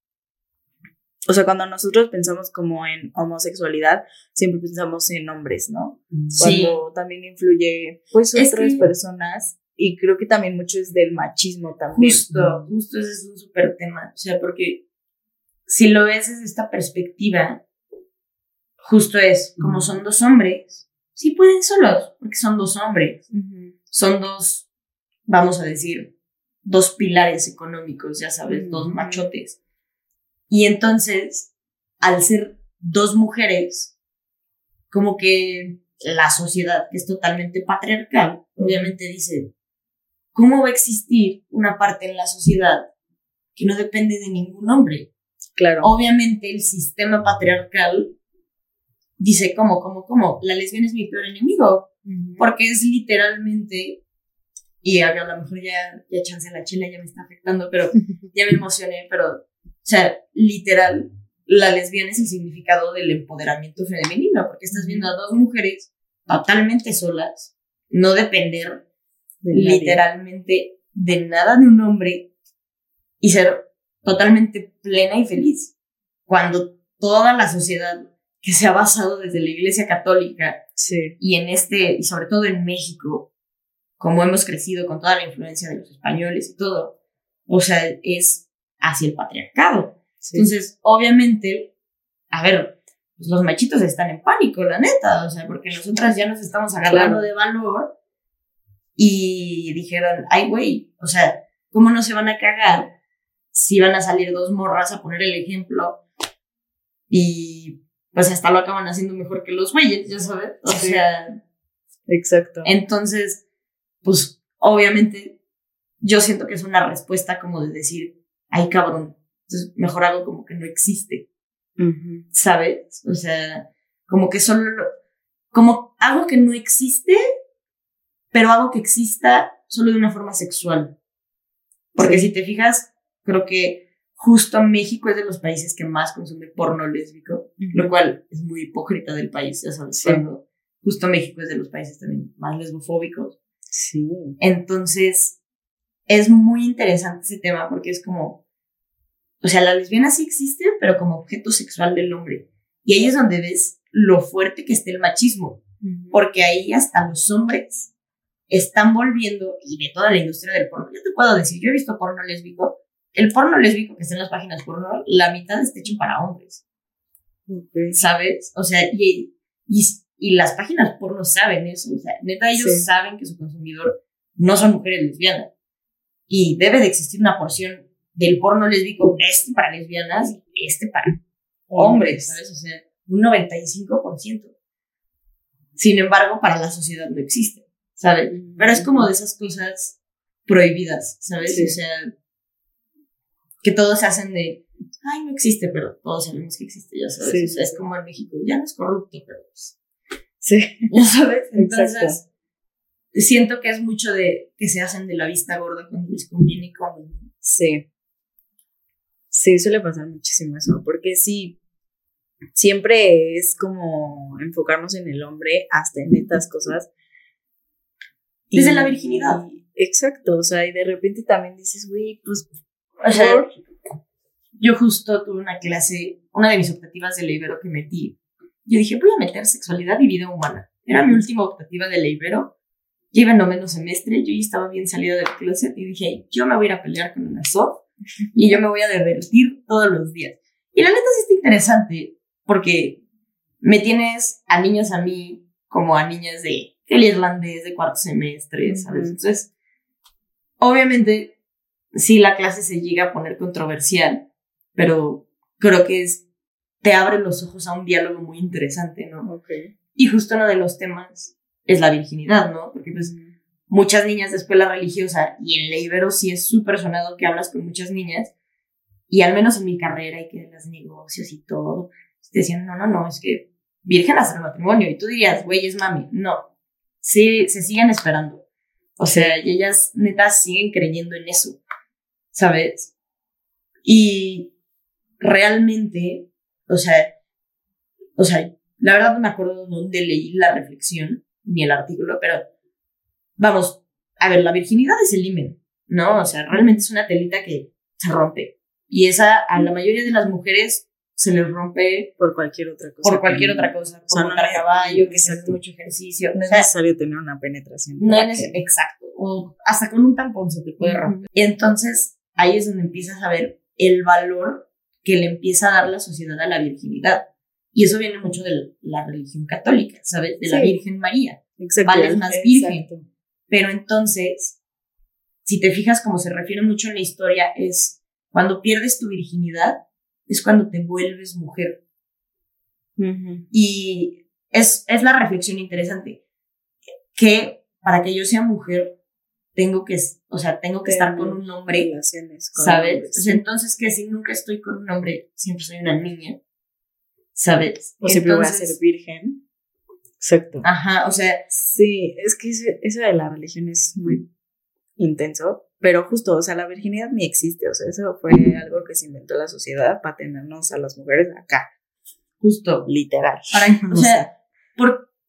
O sea, cuando nosotros pensamos como en homosexualidad, siempre pensamos en hombres, ¿no? Sí. Cuando también influye, pues, otras personas. Y creo que también mucho es del machismo también. Justo, justo ese es un súper tema. O sea, porque si lo ves desde esta perspectiva, justo es, como son dos hombres, sí pueden solos, porque son dos hombres. Son dos, vamos a decir, dos pilares económicos, ya sabes, dos machotes. Y entonces, al ser dos mujeres, como que la sociedad, que es totalmente patriarcal, obviamente dice, ¿cómo va a existir una parte en la sociedad que no depende de ningún hombre? Claro. Obviamente el sistema patriarcal dice, ¿cómo, cómo, cómo? La lesbiana es mi peor enemigo. Porque es literalmente, y a lo mejor ya, ya chance la chila ya me está afectando, pero ya me emocioné, pero, sea, literal, la lesbiana es el significado del empoderamiento femenino, porque estás viendo a dos mujeres totalmente solas, no depender literalmente de nada de un hombre y ser totalmente plena y feliz. Cuando toda la sociedad que se ha basado desde la Iglesia Católica y en este, y sobre todo en México, como hemos crecido con toda la influencia de los españoles y todo, o sea, es hacia el patriarcado. Entonces, obviamente, a ver, pues los machitos están en pánico, la neta, o sea, porque nosotras ya nos estamos agarrando de valor y dijeron, ay, güey, o sea, ¿cómo no se van a cagar si van a salir dos morras a poner el ejemplo? Y pues hasta lo acaban haciendo mejor que los güeyes, ya sabes. O sea. Exacto. Entonces, pues obviamente yo siento que es una respuesta como de decir, ay cabrón, entonces mejor algo como que no existe. ¿Sabes? O sea, como que solo, como algo que no existe, pero algo que exista solo de una forma sexual. Porque si te fijas, creo que justo México es de los países que más consume porno lésbico, lo cual es muy hipócrita del país, ya sabes, justo México es de los países también más lesbofóbicos. Sí. Entonces, es muy interesante ese tema porque es como, o sea, la lesbiana sí existe, pero como objeto sexual del hombre. Y ahí es donde ves lo fuerte que está el machismo, porque ahí hasta los hombres están volviendo, y de toda la industria del porno, yo te puedo decir, yo he visto porno lésbico el porno lésbico que está en las páginas porno, la mitad está hecho para hombres. ¿Sabes? O sea, y, y, las páginas porno saben eso. O sea, neta, ellos saben que su consumidor no son mujeres lesbianas. Y debe de existir una porción del porno lésbico, este para lesbianas y este para hombres, ¿sabes? O sea, un 95%. Sin embargo, para la sociedad no existe, ¿sabes? Pero es como de esas cosas prohibidas, ¿sabes? O sea, que todos se hacen de, ay, no existe, pero todos sabemos que existe, ya sabes. es como en México, ya no es corrupto, pero pues, Sí. Ya sabes. Entonces, siento que es mucho de que se hacen de la vista gorda cuando les conviene y cuando Sí. Sí, suele pasar muchísimo eso, porque sí, siempre es como enfocarnos en el hombre hasta en estas cosas. Desde la virginidad. exacto, o sea, y de repente también dices, güey, pues o sea, yo justo tuve una clase, una de mis optativas de Ibero que metí. Yo dije, voy a meter sexualidad y vida humana. Era mi última optativa de Ibero. Ya iba en noveno semestre, yo ya estaba bien salida del closet y dije, yo me voy a ir a pelear con una SOF y yo me voy a divertir todos los días. Y la neta sí está interesante porque me tienes a niños a mí como a niñas de el irlandés de cuarto semestre, ¿sabes? Entonces, obviamente sí la clase se llega a poner controversial, pero creo que es, te abre los ojos a un diálogo muy interesante, ¿no? Y justo uno de los temas es la virginidad, ¿no? Porque pues muchas niñas de escuela religiosa y en Leibero sí es súper sonado que hablas con muchas niñas y al menos en mi carrera y que en los negocios y todo, te decían, no, no, no, es que virgen hasta el matrimonio y tú dirías, güey, es mami, no, sí, se siguen esperando. O sea, y ellas netas siguen creyendo en eso. ¿sabes? Y realmente, o sea, o sea, la verdad no me acuerdo dónde leí la reflexión ni el artículo, pero vamos, a ver, la virginidad es el himen, ¿no? O sea, realmente es una telita que se rompe. Y esa a la mayoría de las mujeres se les rompe por cualquier otra cosa. Por cualquier otra cosa. Por montar a caballo, que se hace mucho ejercicio. No es necesario tener una penetración. No es exacto. O hasta con un tampón se te puede romper. Y entonces, ahí es donde empiezas a ver el valor que le empieza a dar la sociedad a la virginidad. Y eso viene mucho de la religión católica, ¿sabes? De la Virgen María. Exacto. Vales más virgen. Pero entonces, si te fijas como se refiere mucho en la historia, es cuando pierdes tu virginidad, es cuando te vuelves mujer. Y es, es la reflexión interesante, que para que yo sea mujer, tengo que, o sea, tengo que estar con un hombre, ¿sabes? entonces, que si nunca estoy con un hombre, siempre soy una niña, ¿sabes? O siempre voy a ser virgen. Exacto. Ajá, o sea. Sí, es que eso de la religión es muy intenso, pero justo, o sea, la virginidad ni existe, o sea, eso fue algo que se inventó la sociedad para tenernos a las mujeres acá. Justo. Literal. o, sea,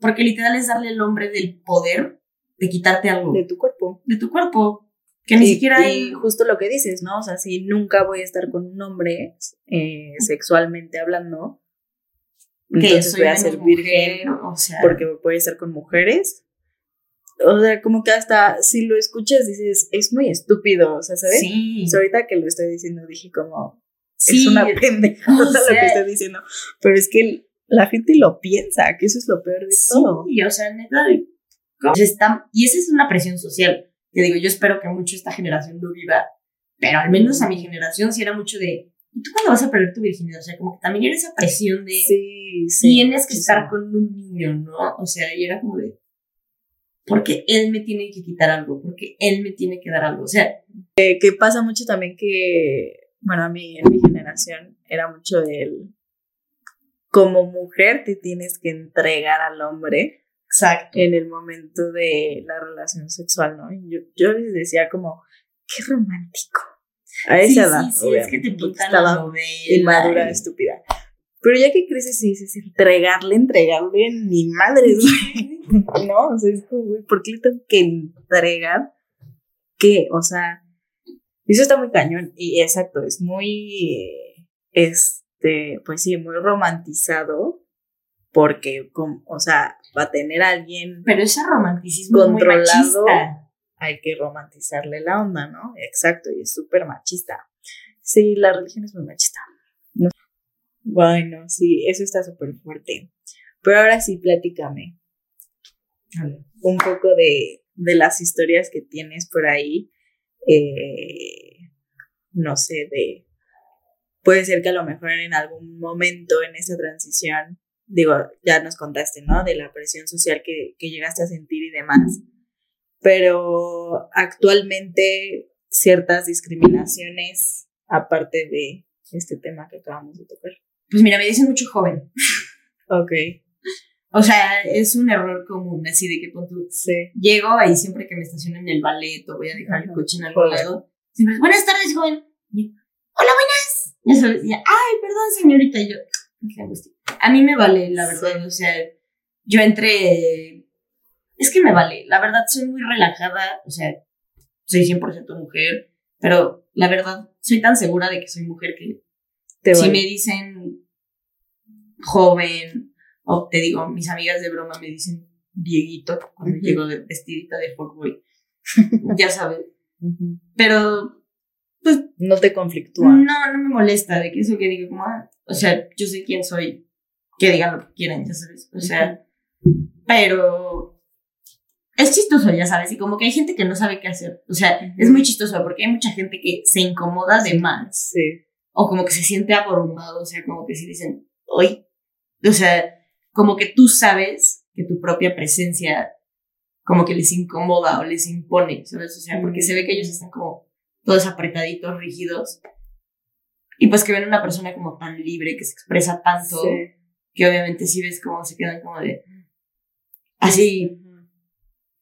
porque literal es darle al hombre del poder de quitarte algo. De tu cuerpo. De tu cuerpo. Que ni siquiera hay. Y justo lo que dices, ¿no? O sea, si nunca voy a estar con un hombre eh, sexualmente hablando, entonces voy a ser virgen. O sea. Porque voy a estar con mujeres. O sea, como que hasta si lo escuchas dices, es muy estúpido, o sea, ¿sabes? Sí. ahorita que lo estoy diciendo dije como, es una pendejada lo que estoy diciendo. Pero es que la gente lo piensa, que eso es lo peor de todo. Y o sea, neta, está, y esa es una presión social. Que digo, yo espero que mucho esta generación lo viva, pero al menos a mi generación sí era mucho de, ¿y tú cuándo vas a perder tu virginidad? O sea, como que también era esa presión de, Sí, sí. tienes que estar con un niño, ¿no? O sea, y era como de, porque él me tiene que quitar algo, porque él me tiene que dar algo. O sea, Eh, que pasa mucho también que, bueno, a mí en mi generación era mucho del, como mujer te tienes que entregar al hombre exacto. en el momento de la relación sexual, ¿no? Yo, yo les decía como, qué romántico. A esa edad, sí, sí, es que te la estaba novela. inmadura, y- estúpida. Pero ya que creces y dices, entregarle, entregarle, ni madres, güey. No, o sea, es como, güey, ¿por qué le tengo que entregar? ¿Qué? O sea, eso está muy cañón. Y exacto, es muy, eh, este, pues sí, muy romantizado. Porque, com- o sea, para tener a alguien Pero ese romanticismo es muy Controlado. machista. Hay que romantizarle la onda, ¿no? Exacto, y es súper machista. Sí, la religión es muy machista. No- Bueno, sí, eso está súper fuerte. Pero ahora sí, platícame un poco de, de las historias que tienes por ahí. eh, no sé, de... Puede ser que a lo mejor en algún momento en esa transición, digo, ya nos contaste, ¿no? De la presión social que, que llegaste a sentir y demás. Pero actualmente ciertas discriminaciones, aparte de este tema que acabamos de tocar. Pues mira, me dicen mucho joven. Ok, O sea, es un error común, así de que tú, sí. llego ahí siempre que me estaciono en el ballet o voy a dejar el coche en algún Joven. lado. Siempre buenas tardes, joven. Y yo, hola, buenas. Y eso decía, ay, perdón, señorita. Y yo, qué angustia. A mí me vale, la verdad. O sea, yo entré. Es que me vale. La verdad, soy muy relajada. O sea, soy 100% mujer. Pero la verdad, soy tan segura de que soy mujer que Te si vale. me dicen joven, o te digo, mis amigas de broma me dicen Dieguito cuando Ujú. llego de vestidita de fuckboy. ya sabes. Pero No te conflictúa. no, no me molesta de que eso que diga como, ah, o sea, yo sé quién soy, que digan lo que quieran, ya sabes. O sea, pero es chistoso, ya sabes, y como que hay gente que no sabe qué hacer. O sea, es muy chistoso porque hay mucha gente que se incomoda de más. Sí. o como que se siente abrumado, o sea, como que si dicen, hoy, o sea, como que tú sabes que tu propia presencia como que les incomoda o les impone, ¿sabes? O sea, porque se ve que ellos están como todos apretaditos, rígidos, y pues que ven una persona como tan libre, que se expresa tanto, Sí. que obviamente sí ves como se quedan como de... Así.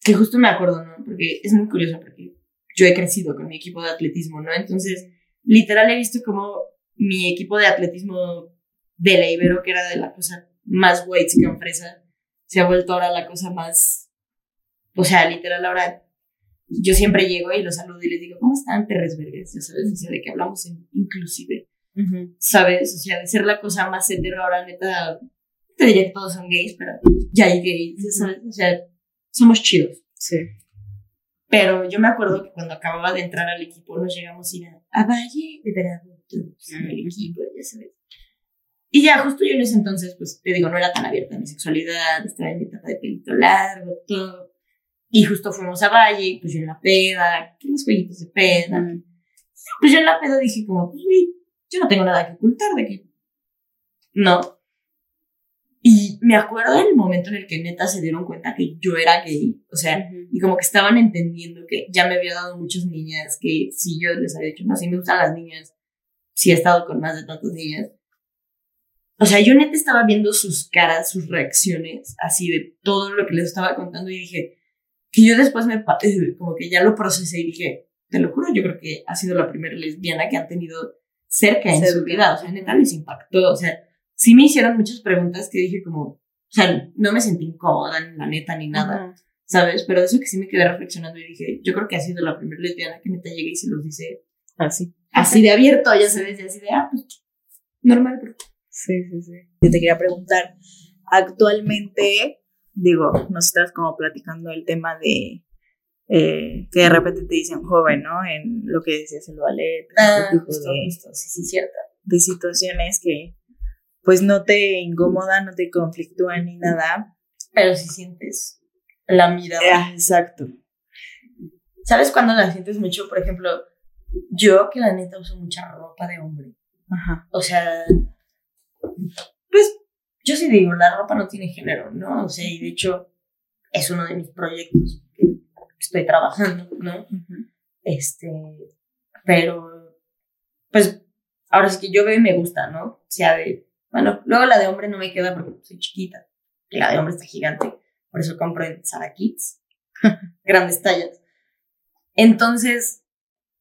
Que justo me acuerdo, ¿no? Porque es muy curioso, porque yo he crecido con mi equipo de atletismo, ¿no? Entonces, literal he visto como mi equipo de atletismo de la Ibero, que era de la cosa más weights que fresa, se ha vuelto ahora la cosa más, o sea, literal ahora yo siempre llego y los saludo y les digo, ¿cómo están, perres vergas? Ya sabes, o sea, de que hablamos en inclusive, Ujú. ¿sabes? O sea, de ser la cosa más hetero ahora, neta, te diría que todos son gays, pero ya hay gays, ya sabes, o sea, somos chidos. Sí. Pero yo me acuerdo que cuando acababa de entrar al equipo nos llegamos a ir a, a Valle de Veracruz, en el equipo, ya sabes. Y ya, justo yo en ese entonces, pues te digo, no era tan abierta mi sexualidad, estaba en mi etapa de pelito largo, todo. Y justo fuimos a Valle, pues yo en la peda, que los jueguitos de peda. Pues yo en la peda dije como, pues yo no tengo nada que ocultar de que... No. Y me acuerdo del momento en el que neta se dieron cuenta que yo era gay. O sea, Ujú. y como que estaban entendiendo que ya me había dado muchas niñas, que si yo les había dicho, no, si me gustan las niñas, si he estado con más de tantas niñas. O sea, yo neta estaba viendo sus caras, sus reacciones, así de todo lo que les estaba contando y dije, que yo después me, eh, como que ya lo procesé y dije, te lo juro, yo creo que ha sido la primera lesbiana que han tenido cerca en su vida, o sea, neta les impactó, o sea, sí me hicieron muchas preguntas que dije como, o sea, no me sentí incómoda, ni la neta, ni nada. Ajá. ¿sabes? Pero de eso que sí me quedé reflexionando y dije, yo creo que ha sido la primera lesbiana que neta llega y se los dice Así. así de abierto, ya sabes, y así de, ah, pues, normal, pero Sí, sí, sí. Yo te quería preguntar, actualmente, digo, nos estás como platicando el tema de eh, que de repente te dicen joven, ¿no? En lo que decías el ballet, ah, este tipo justo, de, justo, sí, sí, cierto. de situaciones que pues no te incomodan, no te conflictúan ni nada, Pero si sientes, la mirada. Ah, exacto. ¿Sabes cuándo la sientes mucho? Por ejemplo, yo que la neta uso mucha ropa de hombre. Ajá. O sea, pues yo sí digo, la ropa no tiene género, ¿no? O sea, y de hecho es uno de mis proyectos que estoy trabajando, ¿no? Este, pero, pues, ahora sí que yo veo y me gusta, ¿no? O sea, de, bueno, luego la de hombre no me queda porque soy chiquita, la de hombre está gigante, por eso compro en Zara Kids, grandes tallas. Entonces,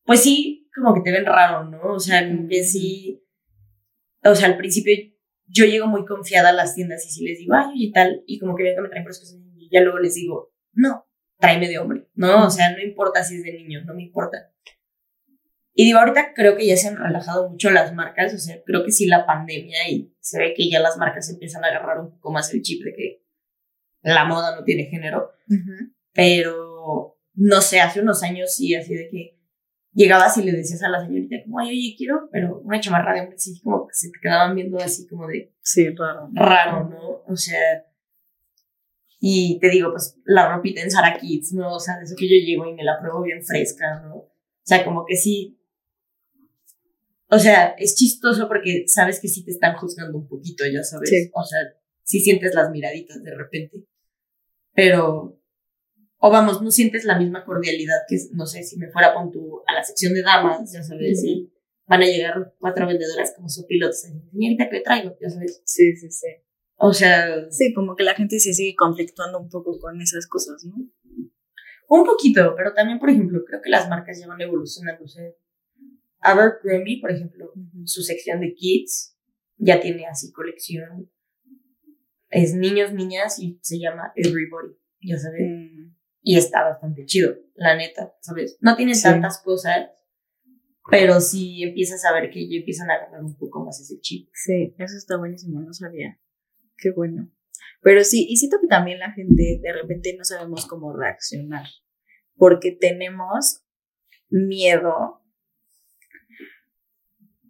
pues sí, como que te ven raro, ¿no? O sea, que sí, o sea, al principio yo llego muy confiada a las tiendas y si les digo, ay, y tal, y como que ven que me traen por cosas y ya luego les digo, no, tráeme de hombre, ¿no? O sea, no importa si es de niño, no me importa. Y digo, ahorita creo que ya se han relajado mucho las marcas, o sea, creo que sí la pandemia y se ve que ya las marcas empiezan a agarrar un poco más el chip de que la moda no tiene género, pero no sé, hace unos años sí, así de que llegabas y le decías a la señorita como, ay, oye, quiero, pero una chamarra de hombre, sí, como que se te quedaban viendo así como de... Sí, raro. Raro, ¿no? O sea, y te digo, pues la ropita en Sara Kids, ¿no? O sea, de eso que yo llego y me la pruebo bien fresca, ¿no? O sea, como que sí. O sea, es chistoso porque sabes que sí te están juzgando un poquito, ya sabes. Sí. O sea, sí sientes las miraditas de repente. Pero, o vamos, no sientes la misma cordialidad que, no sé, si me fuera con tu, a la sección de damas, ya sabes, y van a llegar cuatro vendedoras como su pilotos. Señorita, ¿qué traigo? Ya sabes. Sí, sí, sí. O sea, Sí, como que la gente se sigue conflictuando un poco con esas cosas, ¿no? Un poquito, pero también, por ejemplo, creo que las marcas ya van evolucionando. O sea, Abercrombie, por ejemplo, su sección de kids ya tiene así colección. Es niños, niñas y se llama Everybody, ya sabes. Mm, Y está bastante chido, la neta, ¿sabes? No tiene Sí. tantas cosas, pero sí empiezas a ver que ya empiezan a agarrar un poco más ese chip. Sí, eso está buenísimo, no sabía. Qué bueno. Pero sí, y siento que también la gente de repente no sabemos cómo reaccionar, porque tenemos miedo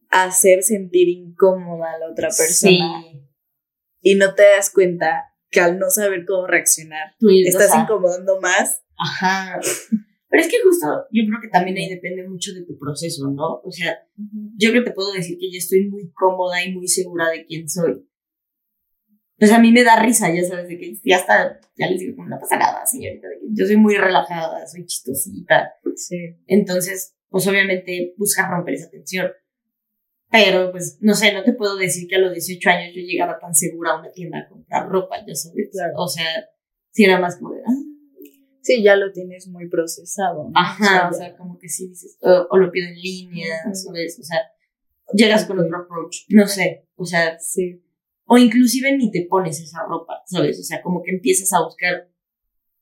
hacer sentir incómoda a la otra persona Sí. y no te das cuenta que al no saber cómo reaccionar, o estás sea, incomodando más. Ajá. Pero es que justo, yo creo que también ahí depende mucho de tu proceso, ¿no? O sea, yo creo que te puedo decir que ya estoy muy cómoda y muy segura de quién soy. Pues a mí me da risa, ya sabes, de que ya está, ya les digo, como no pasa nada, señorita, yo soy muy relajada, soy chistosita. Sí. Entonces, pues obviamente buscas romper esa tensión. Pero, pues, no sé, no te puedo decir que a los 18 años yo llegara tan segura a una tienda a comprar ropa, ya sabes. Claro. O sea, si era más como de, ah, Sí, ya lo tienes muy procesado. ¿no? Ajá, o sea, como que sí dices, o, o lo pido en línea. ¿sabes? O sea, llegas con otro approach, no sé, o sea, sí. o inclusive ni te pones esa ropa, ¿sabes? O sea, como que empiezas a buscar,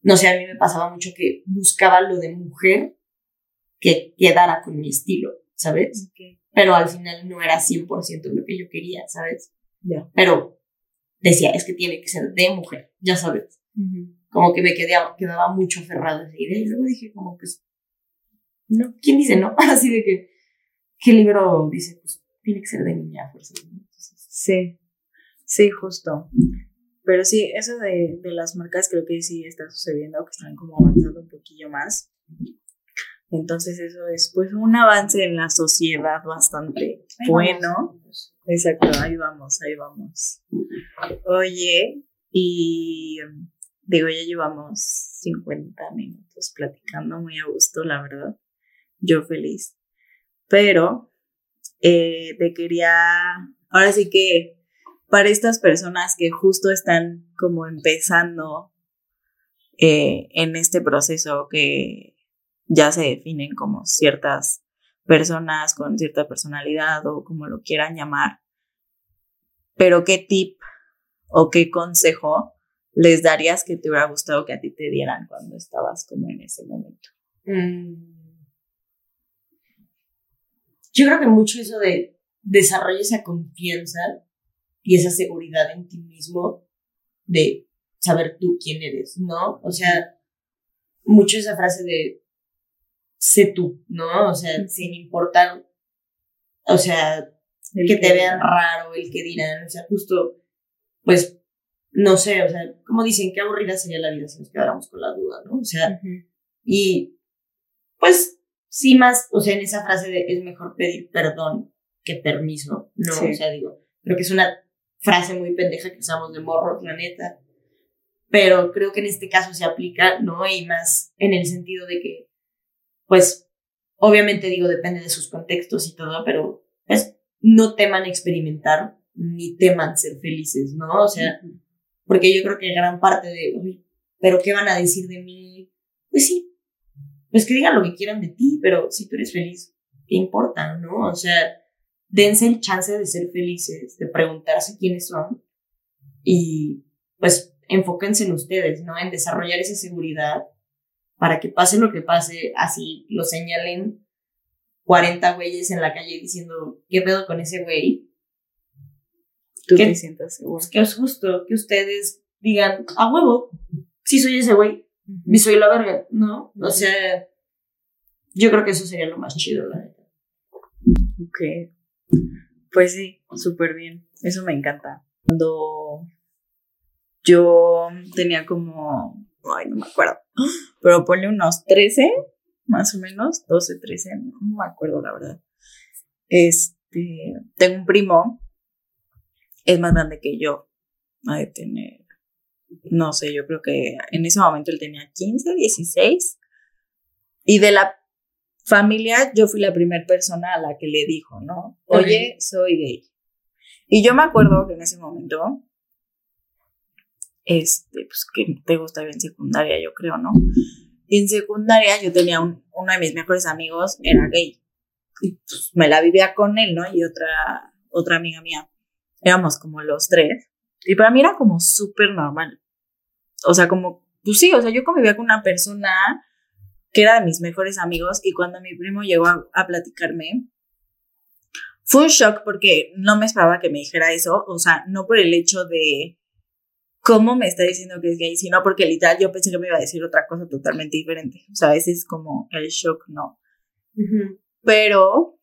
no sé, a mí me pasaba mucho que buscaba lo de mujer que quedara con mi estilo, ¿sabes? Ok. Pero al final no era 100% lo que yo quería, ¿sabes? Ya. Pero decía, es que tiene que ser de mujer, ya sabes. Como que me quedaba, quedaba mucho aferrada a esa idea y luego dije como pues, no, ¿quién dice no? Así de que, ¿qué libro dice? Pues tiene que ser de niña. Entonces, Sí, sí, justo. Pero sí, eso de, de las marcas creo que sí está sucediendo, que están como avanzando un poquillo más. Entonces eso es pues un avance en la sociedad bastante ahí bueno. vamos. Exacto, ahí vamos, ahí vamos. Oye, y digo, ya llevamos 50 minutos platicando muy a gusto, la verdad. Yo feliz. Pero eh, te quería, ahora sí que para estas personas que justo están como empezando eh, en este proceso que ya se definen como ciertas personas con cierta personalidad o como lo quieran llamar. Pero qué tip o qué consejo les darías que te hubiera gustado que a ti te dieran cuando estabas como en ese momento. Mm. Yo creo que mucho eso de desarrollar esa confianza y esa seguridad en ti mismo de saber tú quién eres, ¿no? O sea, mucho esa frase de sé tú, ¿no? O sea, sin importar, o sea, El que te vean raro, el que dirán, o sea, justo, pues no sé, o sea, como dicen, qué aburrida sería la vida si nos quedáramos con la duda, ¿no? O sea, y pues sí más, o sea, en esa frase de es mejor pedir perdón que permiso, ¿no? O sea, digo, creo que es una frase muy pendeja que usamos de morro, la neta. Pero creo que en este caso se aplica, ¿no? Y más en el sentido de que, pues, obviamente digo, depende de sus contextos y todo, pero pues no teman experimentar ni teman ser felices, ¿no? O sea, porque yo creo que gran parte de, pero ¿qué van a decir de mí? Pues sí, pues que digan lo que quieran de ti, pero si tú eres feliz, ¿qué importa, no? O sea, dense el chance de ser felices, de preguntarse quiénes son y pues enfóquense en ustedes, ¿no? En desarrollar esa seguridad para que pase lo que pase, así lo señalen 40 güeyes en la calle diciendo, ¿qué pedo con ese güey? Tú te sientas seguro. Pues que es justo que ustedes digan, a huevo, sí soy ese güey, y soy la verga, ¿no? O sea, yo creo que eso sería lo más chido, la neta. Ok. Pues sí, súper bien. Eso me encanta. Cuando yo tenía como, ay, no me acuerdo, pero ponle unos 13, más o menos, 12, 13, no me acuerdo la verdad. Este, tengo un primo, es más grande que yo, ha de tener, no sé, yo creo que en ese momento él tenía 15, 16, y de la familia, yo fui la primera persona a la que le dijo, ¿no? Oye, soy gay. Y yo me acuerdo que en ese momento, este, pues que te gusta en secundaria, yo creo, ¿no? Y en secundaria yo tenía un, uno de mis mejores amigos, era gay. Y pues me la vivía con él, ¿no? Y otra, otra amiga mía. Éramos como los tres. Y para mí era como súper normal. O sea, como, pues sí, o sea, yo convivía con una persona que era de mis mejores amigos, y cuando mi primo llegó a, platicarme, fue un shock porque no me esperaba que me dijera eso, o sea, no por el hecho de cómo me está diciendo que es gay, sino porque literal yo pensé que me iba a decir otra cosa totalmente diferente. O sea, ese es como el shock, ¿no? Pero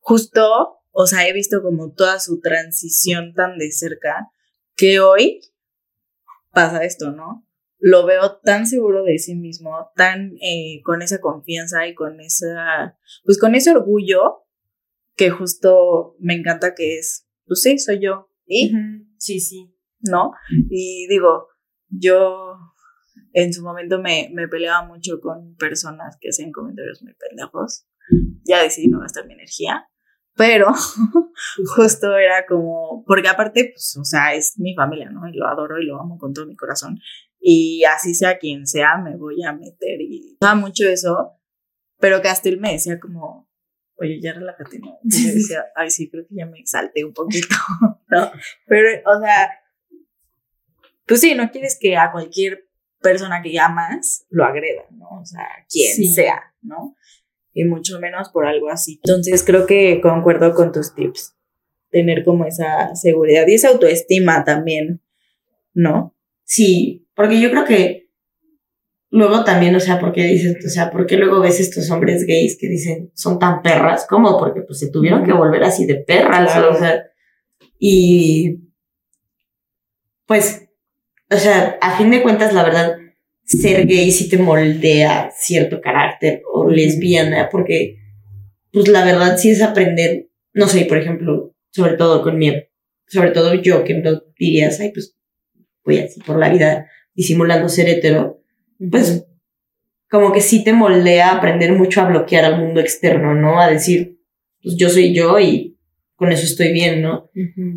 justo, o sea, he visto como toda su transición tan de cerca que hoy pasa esto, ¿no? lo veo tan seguro de sí mismo, tan eh, con esa confianza y con esa, pues con ese orgullo que justo me encanta que es, pues sí, soy yo. ¿Y? Sí, sí. ¿No? Y digo, yo en su momento me, me peleaba mucho con personas que hacían comentarios muy pendejos. Ya decidí no gastar mi energía. Pero justo era como, porque aparte, pues, o sea, es mi familia, ¿no? Y lo adoro y lo amo con todo mi corazón y así sea quien sea, me voy a meter y da mucho eso, pero que hasta él me decía como, oye, ya relájate, ¿no? Y yo decía, ay, sí, creo que ya me exalté un poquito, ¿no? Pero, o sea, pues sí, no quieres que a cualquier persona que llamas lo agreda, ¿no? O sea, quien sea, ¿no? Y mucho menos por algo así. Entonces creo que concuerdo con tus tips. Tener como esa seguridad y esa autoestima también, ¿no? Sí, porque yo creo que luego también, o sea, porque dices, o sea, ¿por qué luego ves estos hombres gays que dicen son tan perras? ¿Cómo? Porque pues se tuvieron que volver así de perras, o sea, y pues, o sea, a fin de cuentas, la verdad, ser gay sí te moldea cierto carácter o lesbiana, porque, pues la verdad sí es aprender, no sé, por ejemplo, sobre todo con mi, sobre todo yo que no dirías, ay, pues voy así por la vida disimulando ser hetero, pues como que sí te moldea aprender mucho a bloquear al mundo externo, ¿no? A decir, pues yo soy yo y con eso estoy bien, ¿no?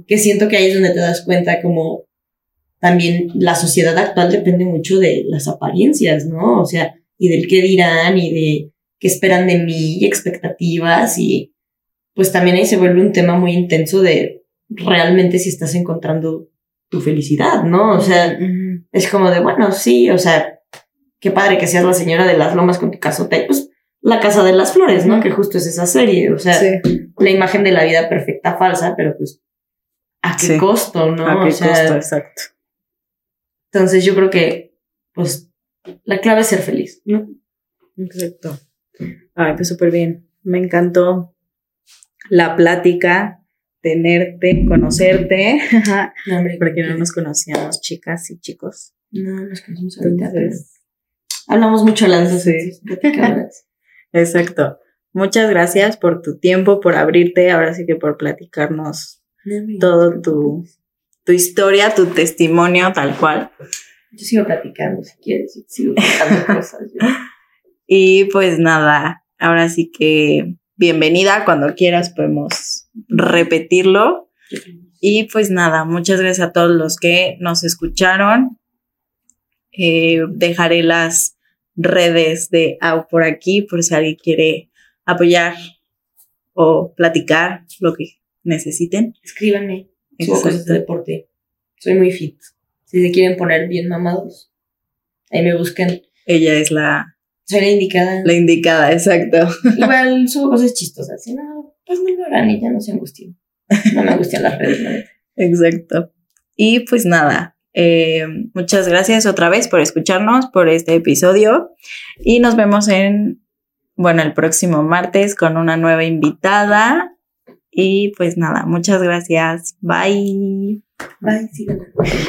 Que siento que ahí es donde te das cuenta como también la sociedad actual depende mucho de las apariencias, ¿no? O sea, y del qué dirán y de qué esperan de mí y expectativas y pues también ahí se vuelve un tema muy intenso de realmente si estás encontrando tu felicidad, ¿no? O sea, es como de, bueno, sí, o sea, qué padre que seas la señora de las lomas con tu casota y pues la casa de las flores, ¿no? Que justo es esa serie, o sea, la imagen de la vida perfecta falsa, pero pues, ¿a qué costo, no? ¿A qué costo? Exacto. Entonces yo creo que, pues, la clave es ser feliz, ¿no? Exacto. Ay, pues súper bien. Me encantó la plática tenerte, conocerte, No, porque no nos conocíamos, chicas y chicos. No, nos conocemos ahorita. Entonces, Hablamos mucho las dos. Sí. exacto. Muchas gracias por tu tiempo, por abrirte, ahora sí que por platicarnos No, todo tu, tu historia, tu testimonio, tal cual. Yo sigo platicando si quieres, sigo contando cosas. yo. Y pues nada, ahora sí que bienvenida, cuando quieras podemos repetirlo. Y pues nada, muchas gracias a todos los que nos escucharon. Eh, dejaré las redes de Au por aquí por si alguien quiere apoyar o platicar lo que necesiten. Escríbanme. Subo cosas de deporte. Soy muy fit. Si se quieren poner bien mamados, ahí me buscan. Ella es la, Soy la indicada. la indicada, exacto. Igual subo cosas chistosas. Si no, pues no lo hagan y ya no se angustien. No me angustian las redes, neta. Exacto. Y pues nada, eh, muchas gracias otra vez por escucharnos, por este episodio. Y nos vemos en, bueno, el próximo martes con una nueva invitada. Y pues nada, muchas gracias. Bye. Bye, síganme.